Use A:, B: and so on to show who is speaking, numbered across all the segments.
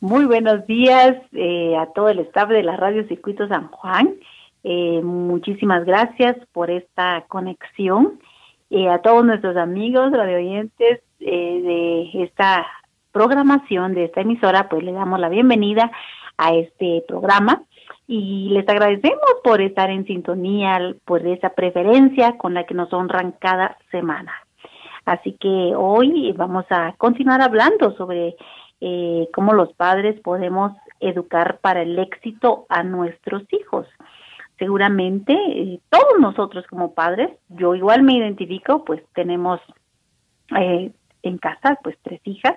A: Muy buenos días eh, a todo el staff de la Radio Circuito San Juan. Eh, muchísimas gracias por esta conexión. Eh, a todos nuestros amigos radio oyentes de esta programación de esta emisora, pues le damos la bienvenida a este programa y les agradecemos por estar en sintonía, por esa preferencia con la que nos honran cada semana. Así que hoy vamos a continuar hablando sobre eh, cómo los padres podemos educar para el éxito a nuestros hijos. Seguramente eh, todos nosotros como padres, yo igual me identifico, pues tenemos eh, en casa pues tres hijas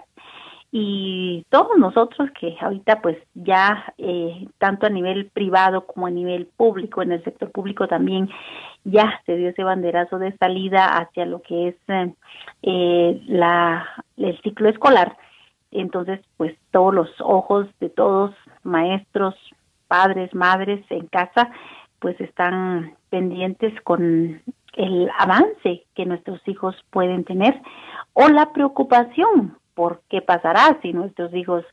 A: y todos nosotros que ahorita pues ya eh, tanto a nivel privado como a nivel público, en el sector público también ya se dio ese banderazo de salida hacia lo que es eh, la, el ciclo escolar entonces, pues todos los ojos de todos, maestros, padres, madres en casa, pues están pendientes con el avance que nuestros hijos pueden tener o la preocupación por qué pasará si nuestros hijos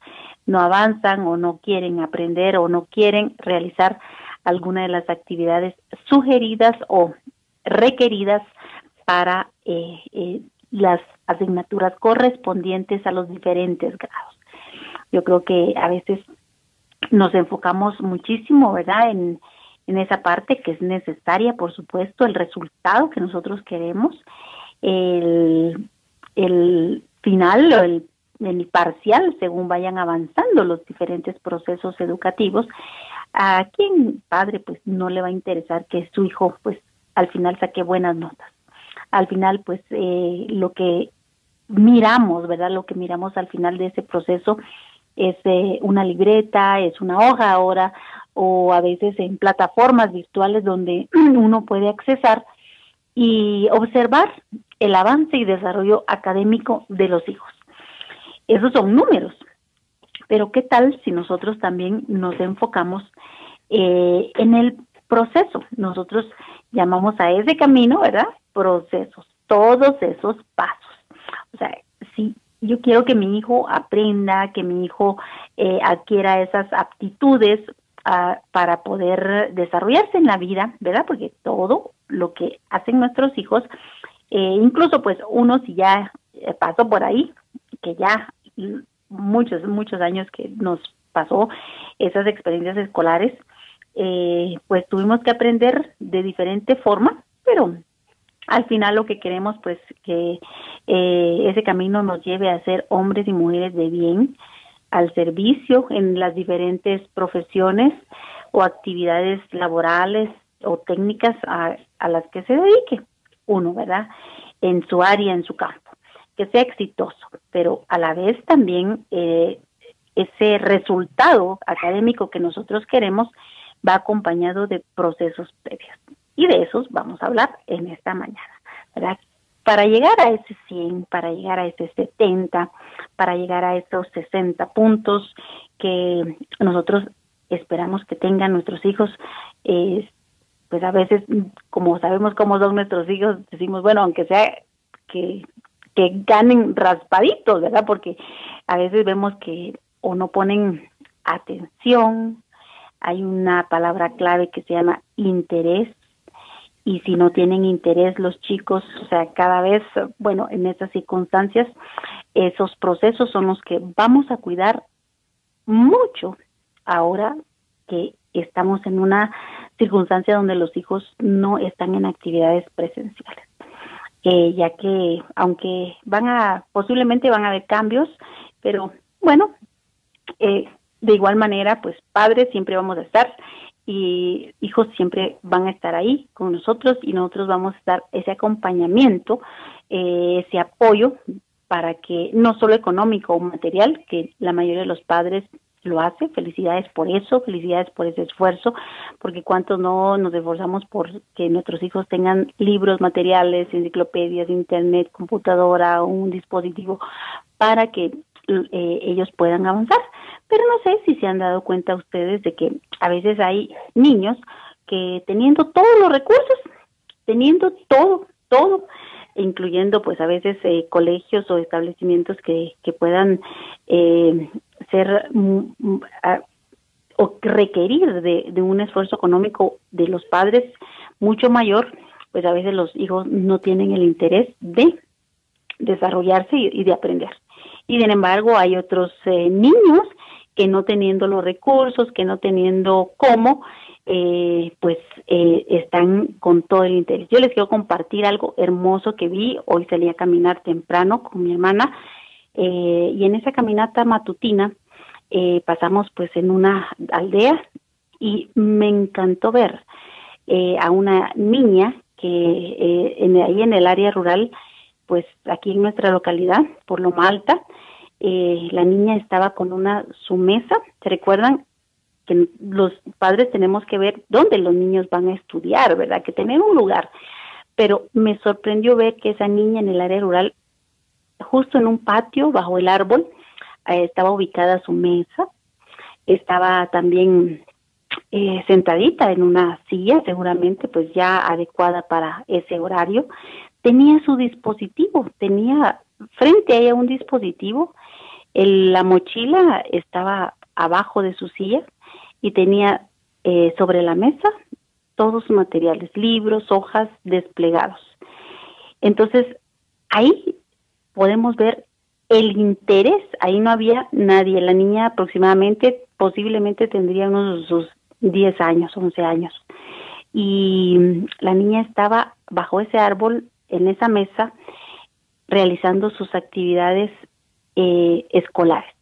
A: no avanzan o no quieren aprender o no quieren realizar alguna de las actividades sugeridas o requeridas para eh, eh, las asignaturas correspondientes a los diferentes grados. Yo creo que a veces nos enfocamos muchísimo, ¿verdad?, en, en esa parte que es necesaria, por supuesto, el resultado que nosotros queremos, el, el final o el, el parcial, según vayan avanzando los diferentes procesos educativos, a quien padre pues no le va a interesar que su hijo pues al final saque buenas notas al final pues eh, lo que miramos, ¿verdad? Lo que miramos al final de ese proceso es eh, una libreta, es una hoja ahora o a veces en plataformas virtuales donde uno puede accesar y observar el avance y desarrollo académico de los hijos. Esos son números, pero ¿qué tal si nosotros también nos enfocamos eh, en el proceso? Nosotros llamamos a ese camino, ¿verdad? Procesos, todos esos pasos. O sea, si yo quiero que mi hijo aprenda, que mi hijo eh, adquiera esas aptitudes ah, para poder desarrollarse en la vida, ¿verdad? Porque todo lo que hacen nuestros hijos, eh, incluso pues uno si ya eh, pasó por ahí, que ya muchos, muchos años que nos pasó esas experiencias escolares, pues tuvimos que aprender de diferente forma, pero al final lo que queremos pues que eh, ese camino nos lleve a ser hombres y mujeres de bien al servicio en las diferentes profesiones o actividades laborales o técnicas a, las que se dedique uno, ¿verdad? En su área, en su campo, que sea exitoso, pero a la vez también eh, ese resultado académico que nosotros queremos va acompañado de procesos previos. Y de esos vamos a hablar en esta mañana, ¿verdad? Para llegar a ese 100, para llegar a ese 70, para llegar a esos 60 puntos que nosotros esperamos que tengan nuestros hijos, pues a veces, como sabemos cómo son nuestros hijos, decimos, bueno, aunque sea que, que ganen raspaditos, ¿verdad? Porque a veces vemos que o no ponen atención, hay una palabra clave que se llama interés, y si no tienen interés los chicos, o sea, cada vez, bueno, en esas circunstancias, esos procesos son los que vamos a cuidar mucho ahora que estamos en una circunstancia donde los hijos no están en actividades presenciales. Eh, ya que aunque van a, posiblemente van a haber cambios, pero bueno, eh, de igual manera, pues padres siempre vamos a estar y hijos siempre van a estar ahí con nosotros y nosotros vamos a dar ese acompañamiento, eh, ese apoyo para que no solo económico o material, que la mayoría de los padres lo hace, felicidades por eso, felicidades por ese esfuerzo, porque cuántos no nos esforzamos por que nuestros hijos tengan libros, materiales, enciclopedias, internet, computadora, un dispositivo para que eh, ellos puedan avanzar. Pero no sé si se han dado cuenta ustedes de que a veces hay niños que teniendo todos los recursos, teniendo todo, todo, incluyendo pues a veces eh, colegios o establecimientos que, que puedan eh, hacer o requerir de, un esfuerzo económico de los padres mucho mayor, pues a veces los hijos no tienen el interés de desarrollarse y, de aprender. Y sin embargo hay otros eh, niños que no teniendo los recursos, que no teniendo cómo, eh, pues eh, están con todo el interés. Yo les quiero compartir algo hermoso que vi. Hoy salí a caminar temprano con mi hermana y en esa caminata matutina eh, pasamos pues en una aldea y me encantó ver eh, a una niña que eh, en, ahí en el área rural, pues aquí en nuestra localidad, por lo Malta, la niña estaba con una su mesa, ¿se recuerdan? que los padres tenemos que ver dónde los niños van a estudiar, ¿verdad? Que tener un lugar. Pero me sorprendió ver que esa niña en el área rural, justo en un patio, bajo el árbol, eh, estaba ubicada su mesa, estaba también eh, sentadita en una silla, seguramente pues ya adecuada para ese horario, tenía su dispositivo, tenía frente a ella un dispositivo, la mochila estaba abajo de su silla y tenía eh, sobre la mesa todos sus materiales, libros, hojas desplegados. Entonces, ahí podemos ver el interés, ahí no había nadie. La niña aproximadamente, posiblemente tendría unos sus 10 años, 11 años. Y la niña estaba bajo ese árbol, en esa mesa, realizando sus actividades eh, escolares.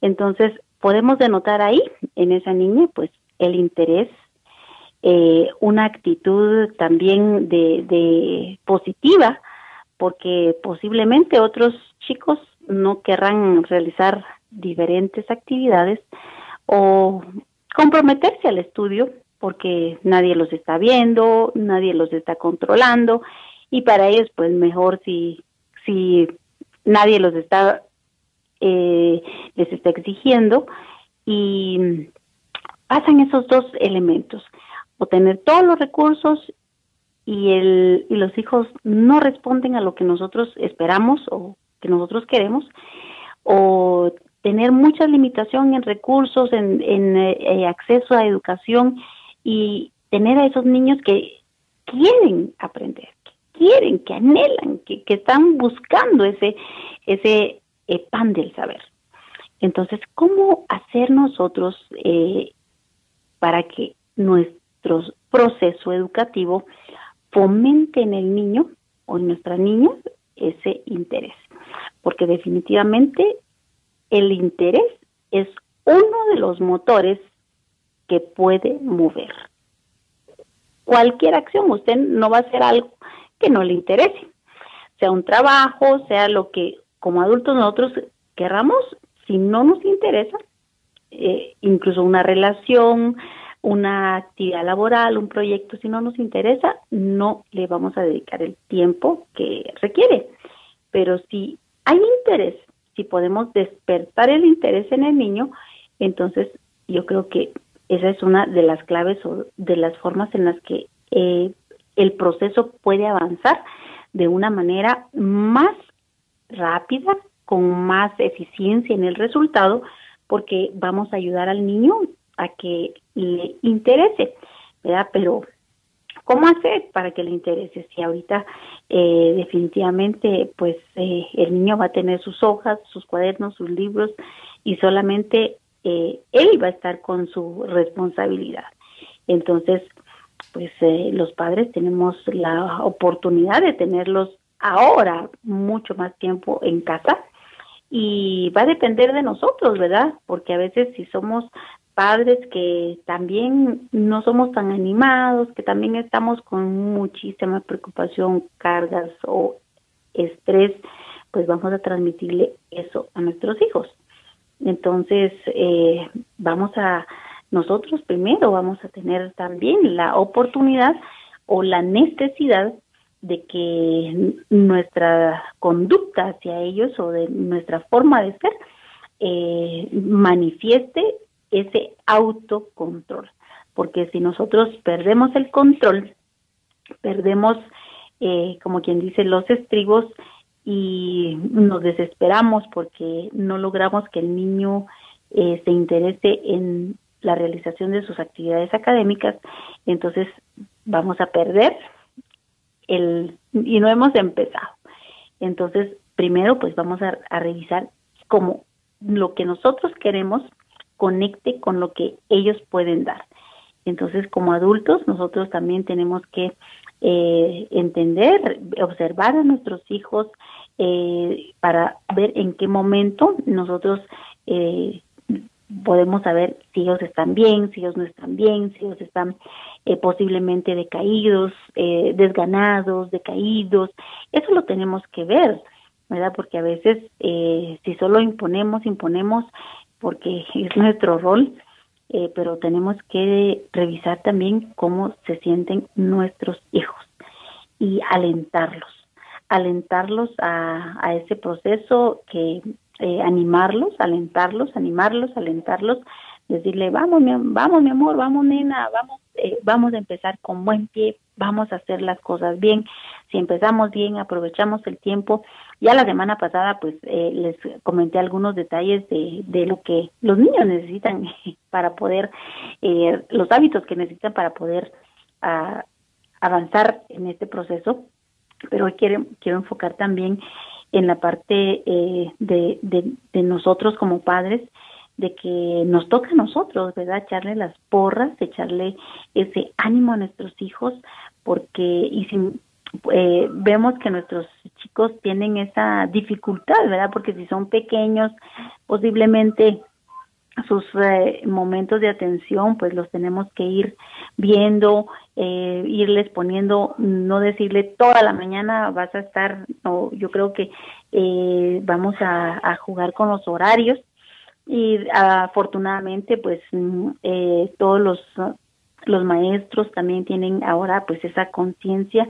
A: Entonces, podemos denotar ahí, en esa niña, pues el interés, eh, una actitud también de, de positiva, porque posiblemente otros chicos no querrán realizar diferentes actividades o comprometerse al estudio porque nadie los está viendo, nadie los está controlando y para ellos pues mejor si si nadie los está eh, les está exigiendo y pasan esos dos elementos o tener todos los recursos y, el, y los hijos no responden a lo que nosotros esperamos o que nosotros queremos, o tener mucha limitación en recursos, en, en eh, acceso a educación y tener a esos niños que quieren aprender, quieren, que anhelan, que, que están buscando ese, ese eh, pan del saber. Entonces, ¿cómo hacer nosotros eh, para que nuestro proceso educativo fomente en el niño o en nuestra niña ese interés? Porque definitivamente el interés es uno de los motores que puede mover. Cualquier acción, usted no va a hacer algo que no le interese, sea un trabajo, sea lo que como adultos nosotros querramos, si no nos interesa, eh, incluso una relación, una actividad laboral, un proyecto, si no nos interesa, no le vamos a dedicar el tiempo que requiere. Pero si hay interés, si podemos despertar el interés en el niño, entonces yo creo que esa es una de las claves o de las formas en las que el proceso puede avanzar de una manera más rápida, con más eficiencia en el resultado, porque vamos a ayudar al niño a que le interese, ¿verdad? Pero, ¿cómo hacer para que le interese? Si ahorita eh, definitivamente, pues eh, el niño va a tener sus hojas, sus cuadernos, sus libros y solamente eh, él va a estar con su responsabilidad. Entonces, pues los padres tenemos la oportunidad de tenerlos ahora mucho más tiempo en casa y va a depender de nosotros, ¿verdad? Porque a veces si somos padres que también no somos tan animados, que también estamos con muchísima preocupación, cargas o estrés, pues vamos a transmitirle eso a nuestros hijos. Entonces, eh, vamos a, nosotros primero vamos a tener también la oportunidad o la necesidad de que nuestra conducta hacia ellos o de nuestra forma de ser eh, manifieste ese autocontrol. Porque si nosotros perdemos el control, perdemos, eh, como quien dice, los estribos y nos desesperamos porque no logramos que el niño eh, se interese en la realización de sus actividades académicas, entonces vamos a perder el y no hemos empezado. Entonces, primero pues vamos a, revisar cómo lo que nosotros queremos conecte con lo que ellos pueden dar. Entonces, como adultos, nosotros también tenemos que eh, entender, observar a nuestros hijos eh, para ver en qué momento nosotros eh, podemos saber si ellos están bien, si ellos no están bien, si ellos están eh, posiblemente decaídos, eh, desganados, decaídos. Eso lo tenemos que ver, ¿verdad? Porque a veces eh, si solo imponemos, imponemos porque es nuestro rol, eh, pero tenemos que revisar también cómo se sienten nuestros hijos y alentarlos, alentarlos a, a ese proceso que eh, animarlos, alentarlos, animarlos, alentarlos, decirle vamos mi, vamos mi amor, vamos nena, vamos eh, vamos a empezar con buen pie, vamos a hacer las cosas bien. Si empezamos bien, aprovechamos el tiempo. Ya la semana pasada, pues eh, les comenté algunos detalles de, de lo que los niños necesitan para poder, eh, los hábitos que necesitan para poder uh, avanzar en este proceso. Pero hoy quiero, quiero enfocar también en la parte eh, de, de, nosotros como padres de que nos toca a nosotros, ¿verdad? Echarle las porras, echarle ese ánimo a nuestros hijos, porque y si eh, vemos que nuestros chicos tienen esa dificultad, ¿verdad? Porque si son pequeños, posiblemente sus eh, momentos de atención, pues los tenemos que ir viendo, eh, irles poniendo, no decirle toda la mañana vas a estar, no, yo creo que eh, vamos a, a jugar con los horarios, y afortunadamente pues mm, eh, todos los los maestros también tienen ahora pues esa conciencia.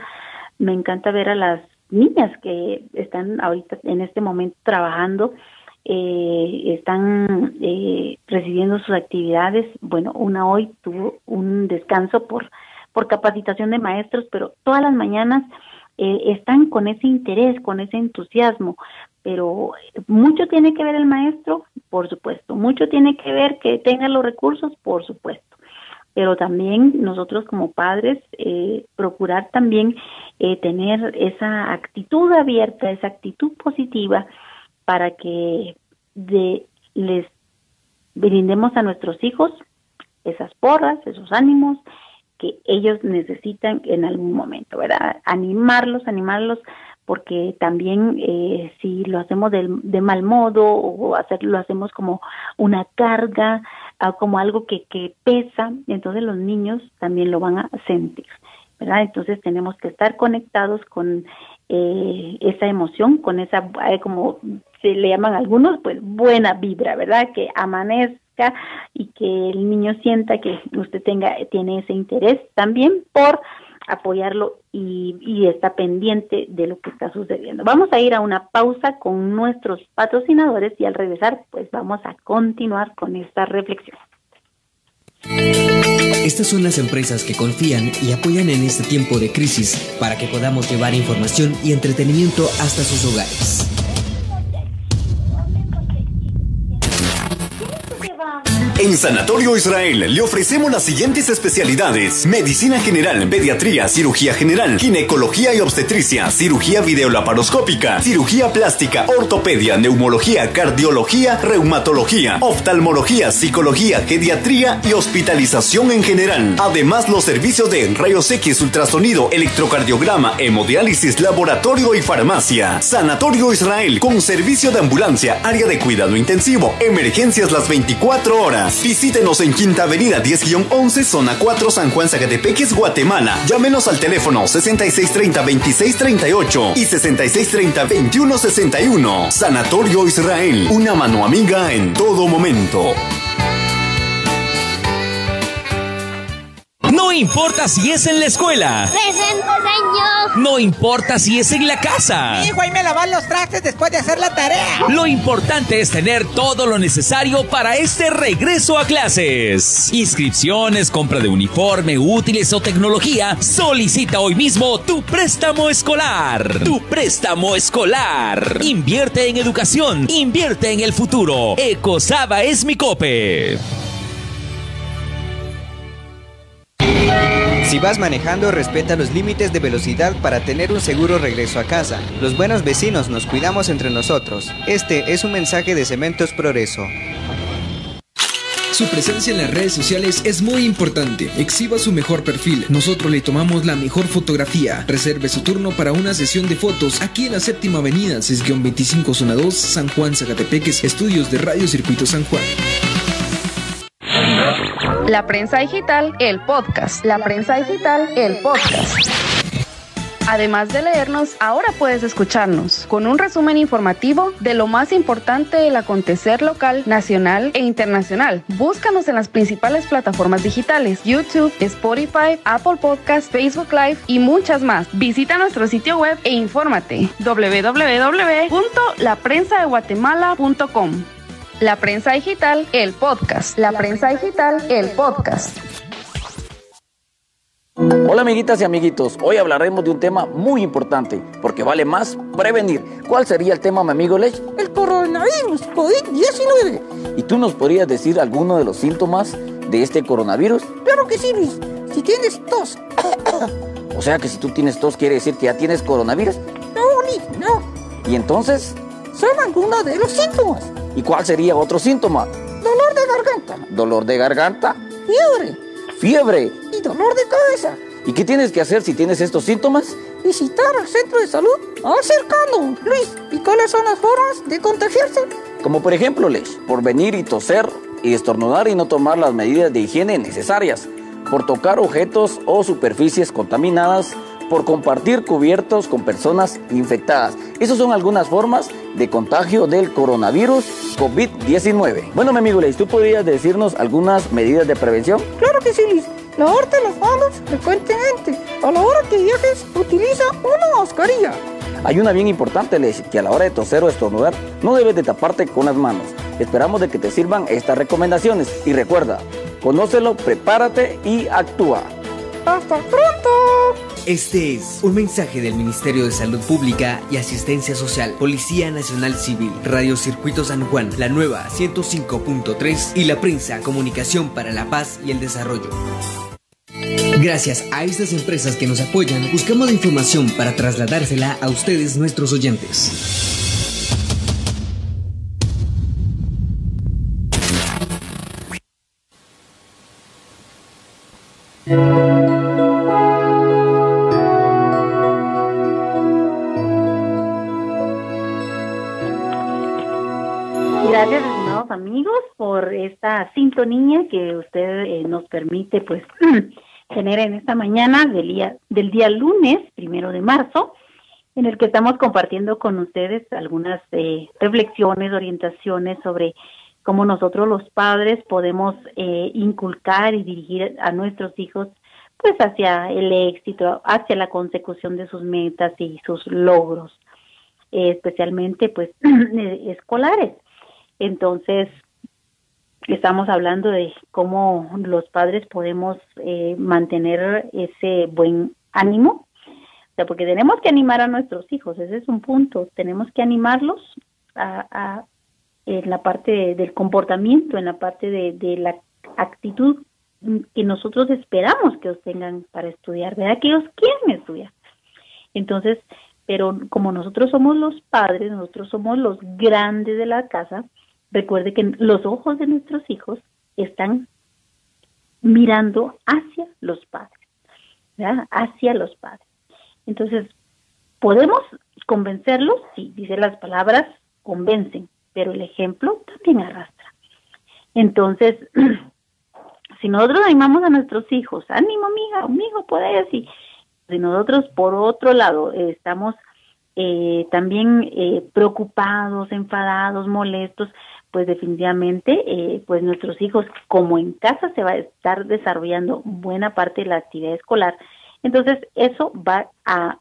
A: Me encanta ver a las niñas que están ahorita en este momento trabajando eh, están eh, recibiendo sus actividades. Bueno una hoy tuvo un descanso por por capacitación de maestros pero todas las mañanas eh, están con ese interés, con ese entusiasmo, pero mucho tiene que ver el maestro, por supuesto, mucho tiene que ver que tenga los recursos, por supuesto, pero también nosotros como padres eh, procurar también eh, tener esa actitud abierta, esa actitud positiva para que de, les brindemos a nuestros hijos esas porras, esos ánimos, que ellos necesitan en algún momento, ¿verdad? Animarlos, animarlos, porque también eh, si lo hacemos de, de, mal modo o hacer, lo hacemos como una carga, uh, como algo que, que pesa, entonces los niños también lo van a sentir, ¿verdad? Entonces tenemos que estar conectados con eh, esa emoción, con esa, eh, como se le llaman algunos, pues buena vibra, ¿verdad? Que amanezca y que el niño sienta que usted tenga tiene ese interés también por apoyarlo y, y, está pendiente de lo que está sucediendo. Vamos a ir a una pausa con nuestros patrocinadores y al regresar pues vamos a continuar con esta reflexión.
B: Estas son las empresas que confían y apoyan en este tiempo de crisis para que podamos llevar información y entretenimiento hasta sus hogares.
C: En Sanatorio Israel le ofrecemos las siguientes especialidades: medicina general, pediatría, cirugía general, ginecología y obstetricia, cirugía videolaparoscópica, cirugía plástica, ortopedia, neumología, cardiología, reumatología, oftalmología, psicología, pediatría y hospitalización en general. Además, los servicios de rayos X, ultrasonido, electrocardiograma, hemodiálisis, laboratorio y farmacia. Sanatorio Israel con servicio de ambulancia, área de cuidado intensivo, emergencias las 24 horas. Visítenos en Quinta Avenida 10-11, zona 4, San Juan Zacatepeques, Guatemala. Llámenos al teléfono 6630-2638 y 6630-2161. Sanatorio Israel, una mano amiga en todo momento.
D: No importa si es en la escuela.
E: Presente, señor.
D: No importa si es en la casa.
F: Hijo, ahí me lavan los trastes después de hacer la tarea.
D: Lo importante es tener todo lo necesario para este regreso a clases. Inscripciones, compra de uniforme, útiles o tecnología. Solicita hoy mismo tu préstamo escolar. Tu préstamo escolar. Invierte en educación. Invierte en el futuro. Ecosaba es mi cope.
G: Si vas manejando, respeta los límites de velocidad para tener un seguro regreso a casa. Los buenos vecinos nos cuidamos entre nosotros. Este es un mensaje de Cementos Progreso.
H: Su presencia en las redes sociales es muy importante. Exhiba su mejor perfil. Nosotros le tomamos la mejor fotografía. Reserve su turno para una sesión de fotos aquí en la séptima avenida, 6-25 Zona 2, San Juan, Zacatepeques, estudios de Radio Circuito San Juan.
I: La prensa digital, el podcast. La prensa digital, el podcast. Además de leernos, ahora puedes escucharnos con un resumen informativo de lo más importante del acontecer local, nacional e internacional. Búscanos en las principales plataformas digitales, YouTube, Spotify, Apple Podcast, Facebook Live y muchas más. Visita nuestro sitio web e infórmate www.laprensadeguatemala.com. La prensa digital, el podcast. La prensa digital, el podcast.
J: Hola amiguitas y amiguitos, hoy hablaremos de un tema muy importante, porque vale más prevenir. ¿Cuál sería el tema, mi amigo Lech?
F: El coronavirus, COVID-19.
J: ¿Y tú nos podrías decir alguno de los síntomas de este coronavirus?
F: Claro que sí, Luis. Si tienes tos.
J: o sea que si tú tienes tos, ¿quiere decir que ya tienes coronavirus?
F: No, Luis, no.
J: ¿Y entonces?
F: Son algunos de los síntomas.
J: ¿Y cuál sería otro síntoma?
F: Dolor de garganta.
J: ¿Dolor de garganta?
F: Fiebre.
J: Fiebre.
F: Y dolor de cabeza.
J: ¿Y qué tienes que hacer si tienes estos síntomas?
F: Visitar al centro de salud más cercano. Luis, ¿y cuáles son las formas de contagiarse?
J: Como por ejemplo, Lesh, por venir y toser y estornudar y no tomar las medidas de higiene necesarias, por tocar objetos o superficies contaminadas, por compartir cubiertos con personas infectadas. Esas son algunas formas de contagio del coronavirus COVID-19. Bueno, mi amigo Leis, ¿tú podrías decirnos algunas medidas de prevención?
F: Claro que sí, Liz. Lavarte las manos frecuentemente. A la hora que viajes, utiliza una mascarilla.
J: Hay una bien importante, Leis, que a la hora de toser o estornudar, no debes de taparte con las manos. Esperamos de que te sirvan estas recomendaciones. Y recuerda, conócelo, prepárate y actúa.
F: ¡Hasta pronto!
B: Este es un mensaje del Ministerio de Salud Pública y Asistencia Social, Policía Nacional Civil, Radio Circuito San Juan, la nueva 105.3 y la prensa Comunicación para la Paz y el Desarrollo. Gracias a estas empresas que nos apoyan, buscamos la información para trasladársela a ustedes, nuestros oyentes.
A: Esta sintonía que usted eh, nos permite, pues, tener en esta mañana del día, del día lunes, primero de marzo, en el que estamos compartiendo con ustedes algunas eh, reflexiones, orientaciones sobre cómo nosotros los padres podemos eh, inculcar y dirigir a nuestros hijos pues hacia el éxito, hacia la consecución de sus metas y sus logros, eh, especialmente pues escolares. Entonces, estamos hablando de cómo los padres podemos eh, mantener ese buen ánimo, o sea, porque tenemos que animar a nuestros hijos, ese es un punto, tenemos que animarlos a, en la parte del comportamiento, en la parte de, de la actitud que nosotros esperamos que ellos tengan para estudiar, ¿verdad? Que ellos quieren estudiar. Entonces, pero como nosotros somos los padres, nosotros somos los grandes de la casa, recuerde que los ojos de nuestros hijos están mirando hacia los padres, ¿verdad? Hacia los padres. Entonces, podemos convencerlos, sí, dice las palabras, convencen, pero el ejemplo también arrastra. Entonces, si nosotros animamos a nuestros hijos, ánimo, amiga, amigo, puedes, y si nosotros, por otro lado, estamos eh, también eh, preocupados, enfadados, molestos, pues definitivamente, eh, pues nuestros hijos, como en casa se va a estar desarrollando buena parte de la actividad escolar, entonces eso va a,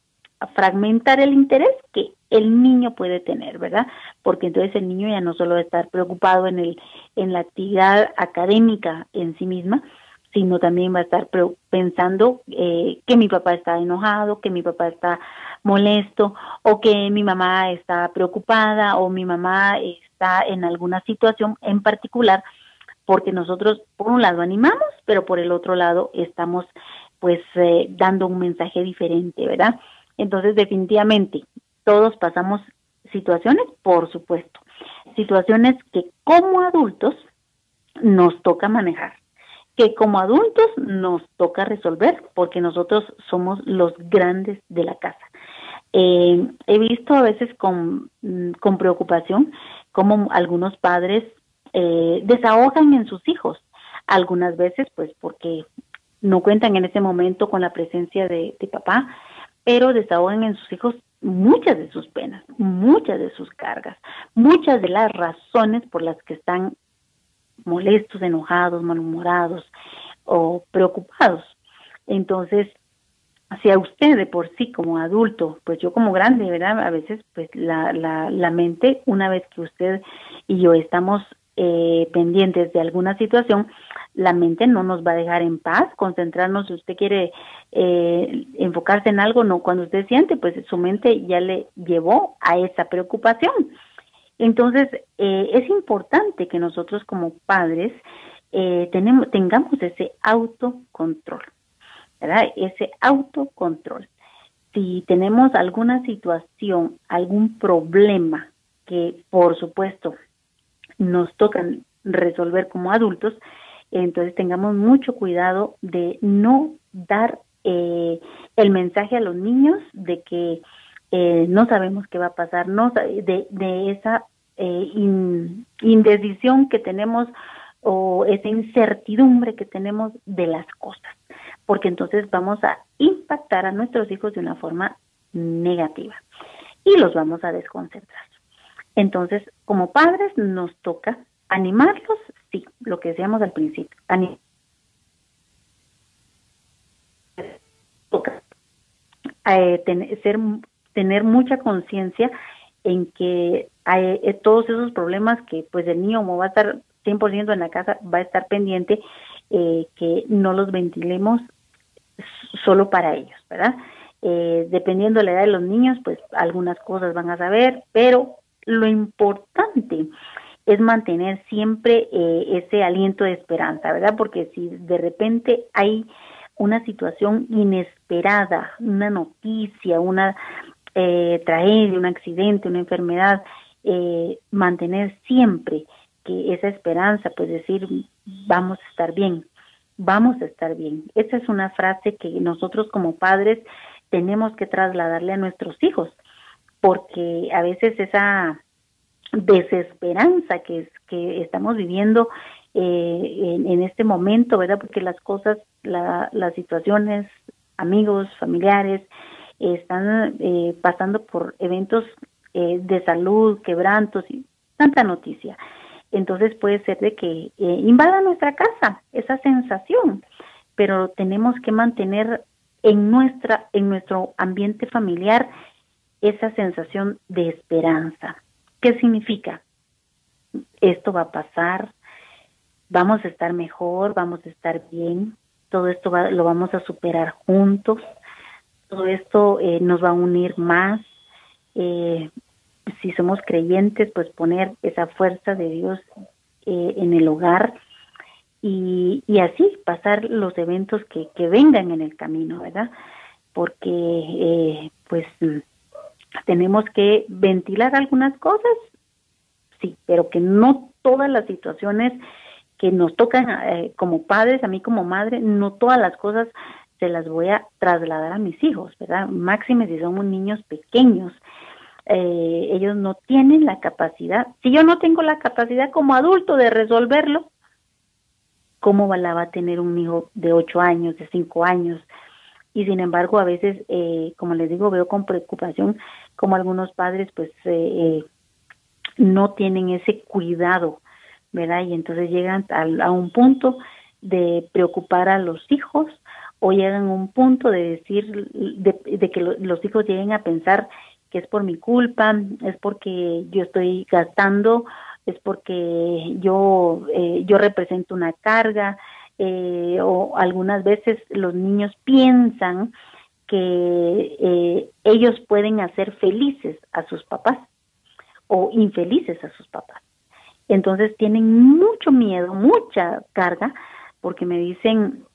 A: fragmentar el interés que el niño puede tener, ¿verdad? Porque entonces el niño ya no solo va a estar preocupado en el en la actividad académica en sí misma, sino también va a estar pensando eh, que mi papá está enojado, que mi papá está molesto o que mi mamá está preocupada o mi mamá en alguna situación en particular porque nosotros por un lado animamos, pero por el otro lado estamos pues eh, dando un mensaje diferente, ¿verdad? Entonces definitivamente todos pasamos situaciones, por supuesto, situaciones que como adultos nos toca manejar que como adultos nos toca resolver porque nosotros somos los grandes de la casa. Eh, he visto a veces con, mm, con preocupación cómo algunos padres eh, desahogan en sus hijos, algunas veces pues porque no cuentan en ese momento con la presencia de, de papá, pero desahogan en sus hijos muchas de sus penas, muchas de sus cargas, muchas de las razones por las que están molestos, enojados, malhumorados o preocupados. Entonces, si a usted de por sí como adulto, pues yo como grande, ¿verdad? A veces pues la, la, la mente, una vez que usted y yo estamos eh, pendientes de alguna situación, la mente no nos va a dejar en paz, concentrarnos, si usted quiere eh, enfocarse en algo, no, cuando usted siente, pues su mente ya le llevó a esa preocupación. Entonces, eh, es importante que nosotros como padres eh, tenemos, tengamos ese autocontrol, Ese autocontrol. Si tenemos alguna situación, algún problema que, por supuesto, nos toca resolver como adultos, entonces tengamos mucho cuidado de no dar eh, el mensaje a los niños de que eh, no sabemos qué va a pasar, no de, de esa eh, indecisión que tenemos o esa incertidumbre que tenemos de las cosas, porque entonces vamos a impactar a nuestros hijos de una forma negativa y los vamos a desconcentrar. Entonces, como padres nos toca animarlos, sí, lo que decíamos al principio, animarlos eh, ser, tener mucha conciencia en que hay, eh, todos esos problemas que pues el niño como va a estar 100% en la casa va a estar pendiente eh, que no los ventilemos solo para ellos, ¿verdad? Eh, dependiendo de la edad de los niños, pues algunas cosas van a saber, pero lo importante es mantener siempre ese aliento de esperanza, ¿verdad? Porque si de repente hay una situación inesperada, una noticia, una eh, tragedia, un accidente, una enfermedad, eh, mantener siempre que esa esperanza, pues decir, vamos a estar bien, vamos a estar bien. Esa es una frase que nosotros como padres tenemos que trasladarle a nuestros hijos, porque a veces esa desesperanza que, es, que estamos viviendo eh, en, este momento, ¿verdad? Porque las cosas, la, las situaciones, amigos, familiares, están eh, pasando por eventos eh, de salud, quebrantos y tanta noticia. Entonces puede ser de que eh, invada nuestra casa esa sensación, pero tenemos que mantener en nuestra en nuestro ambiente familiar esa sensación de esperanza. ¿Qué significa? Esto va a pasar, vamos a estar mejor, vamos a estar bien, todo esto lo vamos a superar juntos, todo esto eh, nos va a unir más. Eh, si somos creyentes, pues poner esa fuerza de Dios eh, en el hogar y, así pasar los eventos que, vengan en el camino, ¿verdad? Porque pues tenemos que ventilar algunas cosas, sí, pero que no todas las situaciones que nos tocan como padres, a mí como madre, no todas las cosas se las voy a trasladar a mis hijos, ¿verdad? Máxime si somos niños pequeños. Eh, ellos no tienen la capacidad, si yo no tengo la capacidad como adulto de resolverlo, ¿cómo la va a tener un hijo de ocho años, de cinco años? Y sin embargo, a veces, eh, como les digo, veo con preocupación como algunos padres pues eh, no tienen ese cuidado ¿verdad? Y entonces llegan a, un punto de preocupar a los hijos o llegan a un punto de decir, de, que los hijos lleguen a pensar que es por mi culpa, es porque yo estoy gastando, es porque yo, eh, yo represento una carga, eh, o algunas veces los niños piensan que eh, ellos pueden hacer felices a sus papás o infelices a sus papás. Entonces tienen mucho miedo, mucha carga, porque me dicen,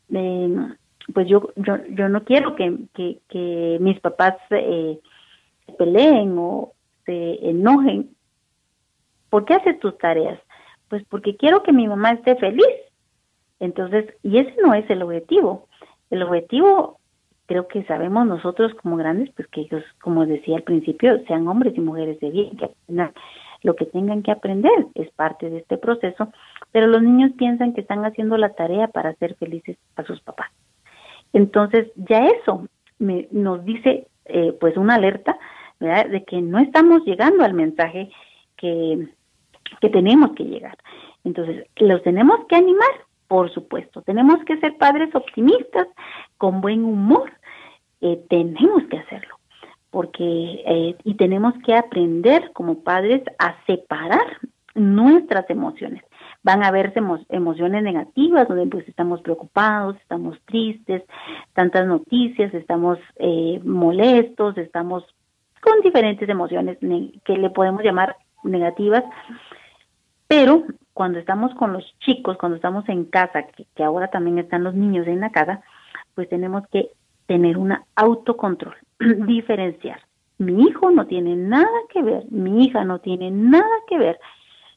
A: pues yo, yo, yo no quiero que, que, mis papás eh, peleen o se enojen. ¿Por qué haces tus tareas? Pues porque quiero que mi mamá esté feliz. Entonces, y ese no es el objetivo. El objetivo, creo que sabemos nosotros como grandes, pues que ellos, como decía al principio, sean hombres y mujeres de bien, que lo que tengan que aprender, es parte de este proceso, pero los niños piensan que están haciendo la tarea para ser felices a sus papás. Entonces, ya eso me, nos dice, eh, pues, una alerta, de que no estamos llegando al mensaje que, que tenemos que llegar. Entonces, los tenemos que animar, por supuesto. Tenemos que ser padres optimistas, con buen humor. Eh, tenemos que hacerlo. Porque, eh, y tenemos que aprender como padres a separar nuestras emociones. Van a haberse emociones negativas, donde pues estamos preocupados, estamos tristes, tantas noticias, estamos eh, molestos, estamos con diferentes emociones que le podemos llamar negativas, pero cuando estamos con los chicos, cuando estamos en casa, que, ahora también están los niños en la casa, pues tenemos que tener un autocontrol, diferenciar. Mi hijo no tiene nada que ver, mi hija no tiene nada que ver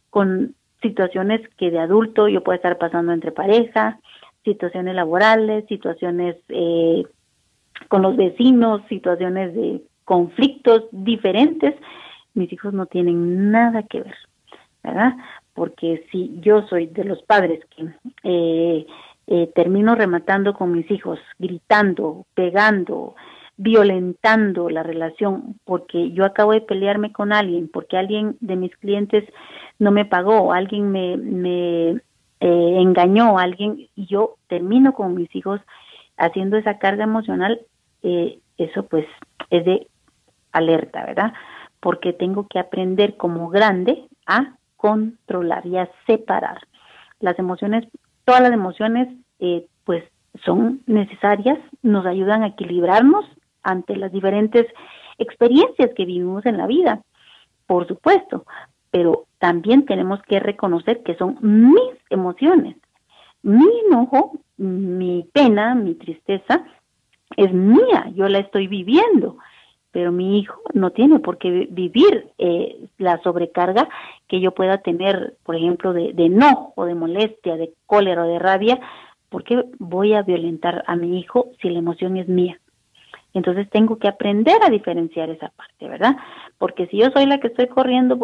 A: con situaciones que de adulto yo puedo estar pasando entre pareja, situaciones laborales, situaciones eh, con los vecinos, situaciones de conflictos diferentes. Mis hijos no tienen nada que ver, ¿verdad? porque si yo soy de los padres que eh, eh, termino rematando con mis hijos, gritando, pegando, violentando la relación, porque yo acabo de pelearme con alguien, porque alguien de mis clientes no me pagó, alguien me, me eh, engañó, alguien, y yo termino con mis hijos haciendo esa carga emocional, eso pues es de alerta, ¿verdad? Porque tengo que aprender como grande a controlar y a separar. Las emociones, todas las emociones, eh, pues son necesarias, nos ayudan a equilibrarnos ante las diferentes experiencias que vivimos en la vida, por supuesto, pero también tenemos que reconocer que son mis emociones. Mi enojo, mi pena, mi tristeza es mía, yo la estoy viviendo pero mi hijo no tiene por qué vivir eh, la sobrecarga que yo pueda tener, por ejemplo, de, de enojo, de molestia, de cólera o de rabia, porque voy a violentar a mi hijo si la emoción es mía. Entonces tengo que aprender a diferenciar esa parte, ¿verdad? Porque si yo soy la que estoy corriendo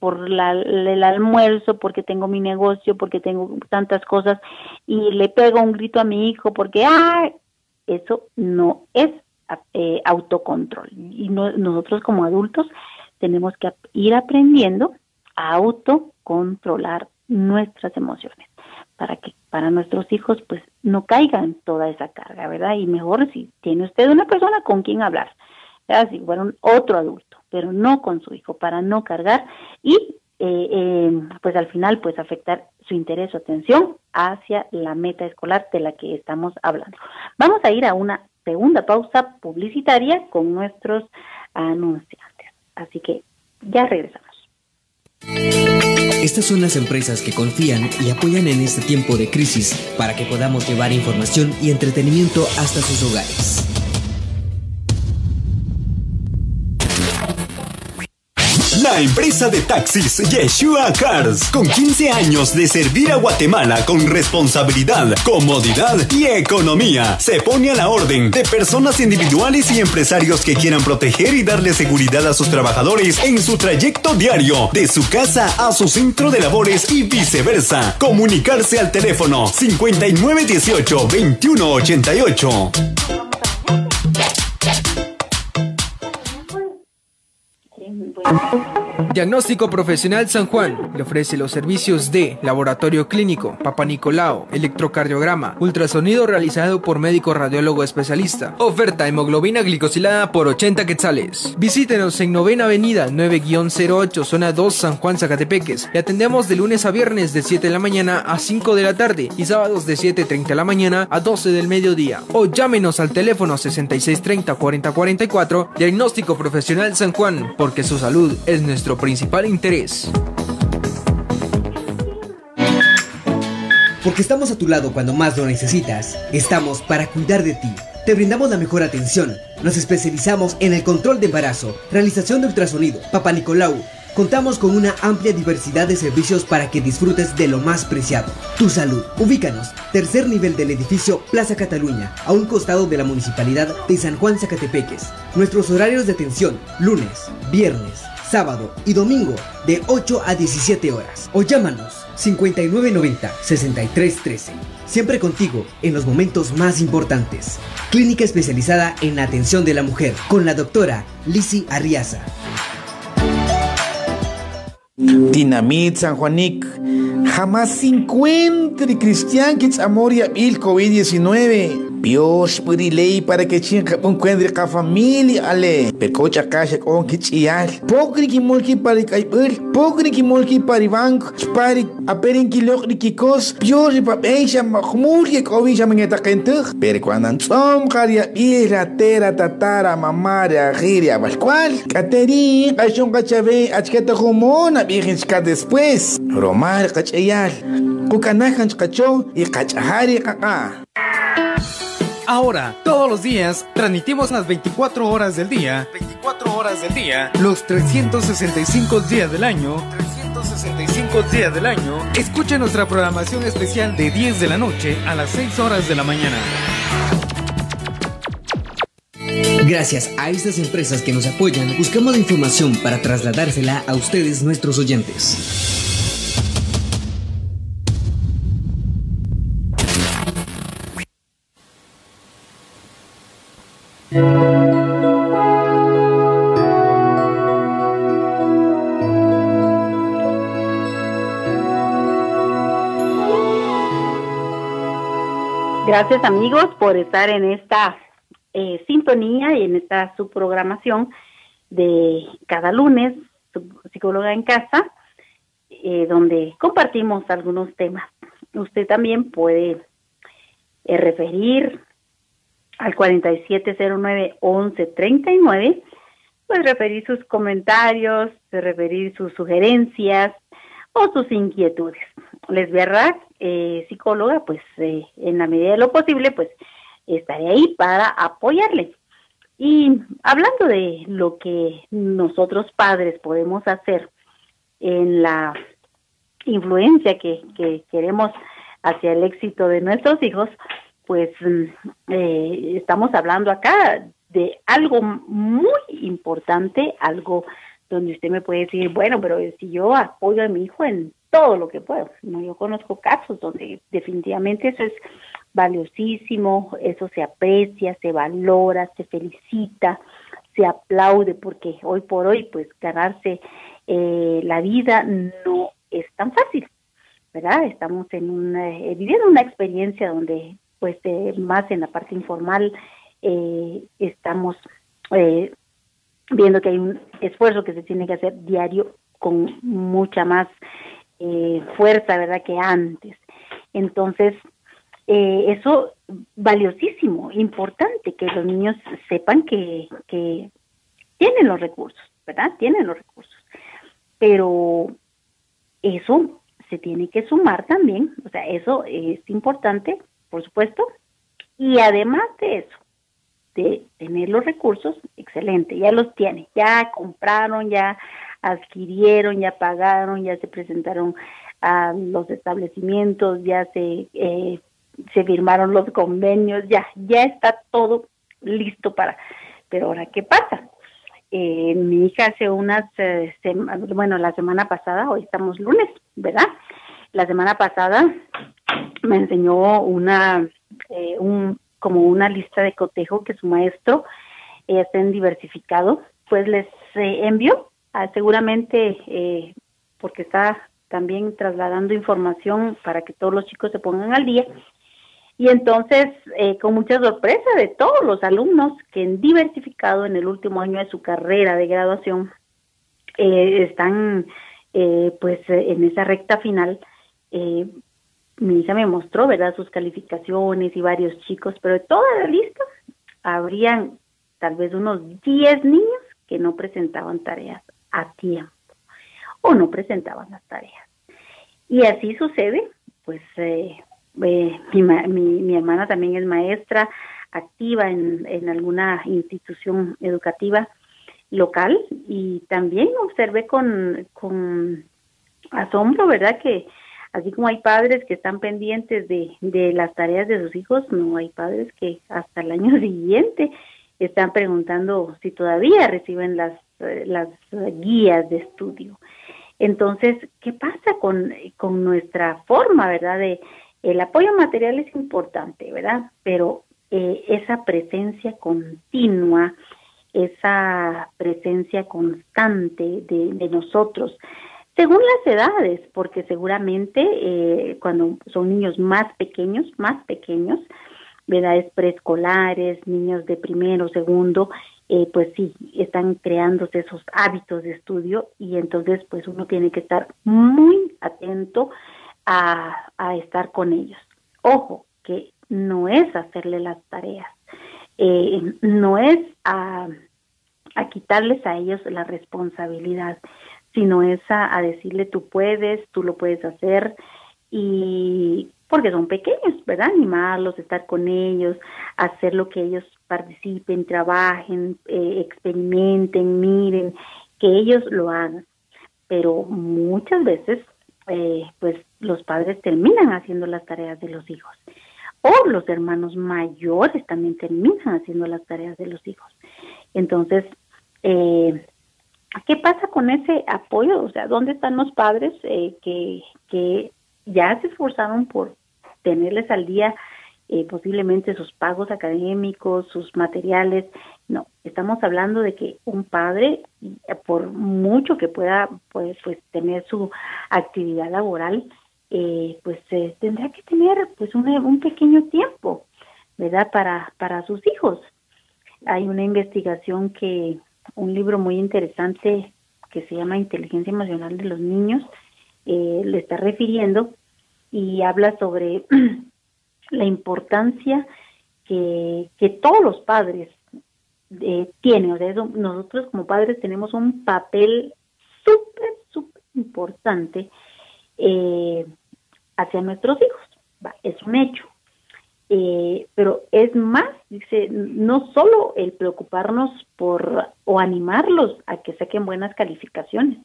A: por la, el almuerzo, porque tengo mi negocio, porque tengo tantas cosas, y le pego un grito a mi hijo porque, ah, eso no es eh, autocontrol. Y nosotros como adultos tenemos que ir aprendiendo a autocontrolar nuestras emociones para que para nuestros hijos pues no caigan toda esa carga, ¿verdad? Y mejor si tiene usted una persona con quien hablar, ¿verdad? si fuera otro adulto, pero no con su hijo, para no cargar y eh, eh, pues al final pues afectar su interés o atención hacia la meta escolar de la que estamos hablando. Vamos a ir a una segunda pausa publicitaria con nuestros anunciantes. Así que ya regresamos.
B: Estas son las empresas que confían y apoyan en este tiempo de crisis para que podamos llevar información y entretenimiento hasta sus hogares.
C: La empresa de taxis Yeshua Cars, con 15 años de servir a Guatemala con responsabilidad, comodidad y economía, se pone a la orden de personas individuales y empresarios que quieran proteger y darle seguridad a sus trabajadores en su trayecto diario, de su casa a su centro de labores y viceversa. Comunicarse al teléfono 5918 2188.
A: Bueno.
H: Diagnóstico Profesional San Juan le ofrece los servicios de laboratorio clínico, Papa Nicolau, electrocardiograma, ultrasonido realizado por médico radiólogo especialista. Oferta hemoglobina glicosilada por 80 quetzales. Visítenos en Novena Avenida 9-08, zona 2, San Juan, Zacatepeques. Le atendemos de lunes a viernes de 7 de la mañana a 5 de la tarde y sábados de 7.30 de la mañana a 12 del mediodía. O llámenos al teléfono 6630-4044, Diagnóstico Profesional San Juan, porque su salud es nuestro principal interés.
B: Porque estamos a tu lado cuando más lo necesitas. Estamos para cuidar de ti. Te brindamos la mejor atención. Nos especializamos en el control de embarazo, realización de ultrasonido, Papa Nicolau. Contamos con una amplia diversidad de servicios para que disfrutes de lo más preciado, tu salud. Ubícanos, tercer nivel del edificio Plaza Cataluña, a un costado de la Municipalidad de San Juan Zacatepeques. Nuestros horarios de atención, lunes, viernes, sábado y domingo, de 8 a 17 horas. O llámanos 5990-6313. Siempre contigo en los momentos más importantes. Clínica especializada en la atención de la mujer con la doctora Lisi Arriaza.
K: Dinamit San Juanic. Jamás se encuentre cristian que amor y el COVID-19. Dios ley para que chinga encuentre a familia ale. Pecocha casa con que chial. Pokri ki mulki para kaipur. Pokri ki mulki para banco. Para aperin ki lok ki kos. Dios y papeisha mahmur que COVID ya mengeta kentuh. Pero cuando ansom karia ira tera tatara mamara giria balcual. Kateri kashon kachabe achketa humona virgen después. Romar kachayal. Kukanajan kacho y kachahari kaka.
L: Ahora, todos los días, transmitimos las 24 horas del día. 24 horas del día. Los 365 días del año. 365 días del año. Escucha nuestra programación especial de 10 de la noche a las 6 horas de la mañana.
B: Gracias a estas empresas que nos apoyan, buscamos la información para trasladársela a ustedes, nuestros oyentes.
A: Gracias amigos por estar en esta eh, sintonía y en esta subprogramación de cada lunes, psicóloga en casa, eh, donde compartimos algunos temas. Usted también puede eh, referir al 4709-1139, pues referir sus comentarios, referir sus sugerencias o sus inquietudes. Les verá, eh, psicóloga, pues eh, en la medida de lo posible, pues estaré ahí para apoyarle. Y hablando de lo que nosotros padres podemos hacer en la influencia que, que queremos hacia el éxito de nuestros hijos, pues mm, eh, estamos hablando acá de algo muy importante, algo donde usted me puede decir, bueno, pero si yo apoyo a mi hijo en todo lo que puedo, no, yo conozco casos donde definitivamente eso es valiosísimo, eso se aprecia, se valora, se felicita, se aplaude, porque hoy por hoy, pues ganarse eh, la vida no es tan fácil, ¿verdad? Estamos en una, eh, viviendo una experiencia donde pues eh, más en la parte informal eh, estamos eh, viendo que hay un esfuerzo que se tiene que hacer diario con mucha más fuerza, ¿verdad?, que antes. Entonces, eso valiosísimo, importante que los niños sepan que, que tienen los recursos, ¿verdad? Tienen los recursos. Pero eso se tiene que sumar también, o sea, eso es importante por supuesto, y además de eso, de tener los recursos, excelente, ya los tiene, ya compraron, ya adquirieron, ya pagaron, ya se presentaron a los establecimientos, ya se, eh, se firmaron los convenios, ya, ya está todo listo para. Pero ahora, ¿qué pasa? Eh, mi hija hace unas eh, bueno, la semana pasada, hoy estamos lunes, ¿verdad? La semana pasada me enseñó una, eh, un, como una lista de cotejo que su maestro, está en diversificado, pues les eh, envió ah, seguramente eh, porque está también trasladando información para que todos los chicos se pongan al día. Y entonces, eh, con mucha sorpresa de todos los alumnos que han diversificado en el último año de su carrera de graduación, eh, están eh, pues en esa recta final. Mi hija me mostró, ¿verdad?, sus calificaciones y varios chicos, pero de toda la lista habrían tal vez unos 10 niños que no presentaban tareas a tiempo o no presentaban las tareas. Y así sucede, pues eh, eh, mi, mi, hermana también es maestra activa en, en alguna institución educativa local y también observé con, con asombro, ¿verdad? Que así como hay padres que están pendientes de, de las tareas de sus hijos, no hay padres que hasta el año siguiente están preguntando si todavía reciben las, eh, las guías de estudio. Entonces, ¿qué pasa con, con nuestra forma, verdad? De, el apoyo material es importante, ¿verdad? Pero eh, esa presencia continua, esa presencia constante de, de nosotros, según las edades, porque seguramente eh, cuando son niños más pequeños, más pequeños, edades preescolares, niños de primero, segundo, eh, pues sí, están creándose esos hábitos de estudio y entonces pues uno tiene que estar muy atento a, estar con ellos. Ojo, que no es hacerle las tareas, eh, no es a, a, quitarles a ellos la responsabilidad, sino es a, decirle tú puedes, tú lo puedes hacer y porque son pequeños, ¿verdad? Animarlos, estar con ellos, hacer lo que ellos participen, trabajen, eh, experimenten, miren, que ellos lo hagan. Pero muchas veces, eh, pues los padres terminan haciendo las tareas de los hijos. O los hermanos mayores también terminan haciendo las tareas de los hijos. Entonces, eh, ¿qué pasa con ese apoyo? O sea, ¿dónde están los padres que, que ya se esforzaron por tenerles al día eh, posiblemente sus pagos académicos, sus materiales. No, estamos hablando de que un padre, por mucho que pueda pues, pues tener su actividad laboral, eh, pues eh, tendrá que tener pues un, un pequeño tiempo, ¿verdad? Para, para sus hijos. Hay una investigación que, un libro muy interesante que se llama Inteligencia Emocional de los Niños, le está refiriendo y habla sobre la importancia que, que todos los padres eh, tienen. O sea, nosotros como padres tenemos un papel súper, súper importante eh, hacia nuestros hijos. es un hecho. Eh, pero es más, dice, no solo el preocuparnos por o animarlos a que saquen buenas calificaciones,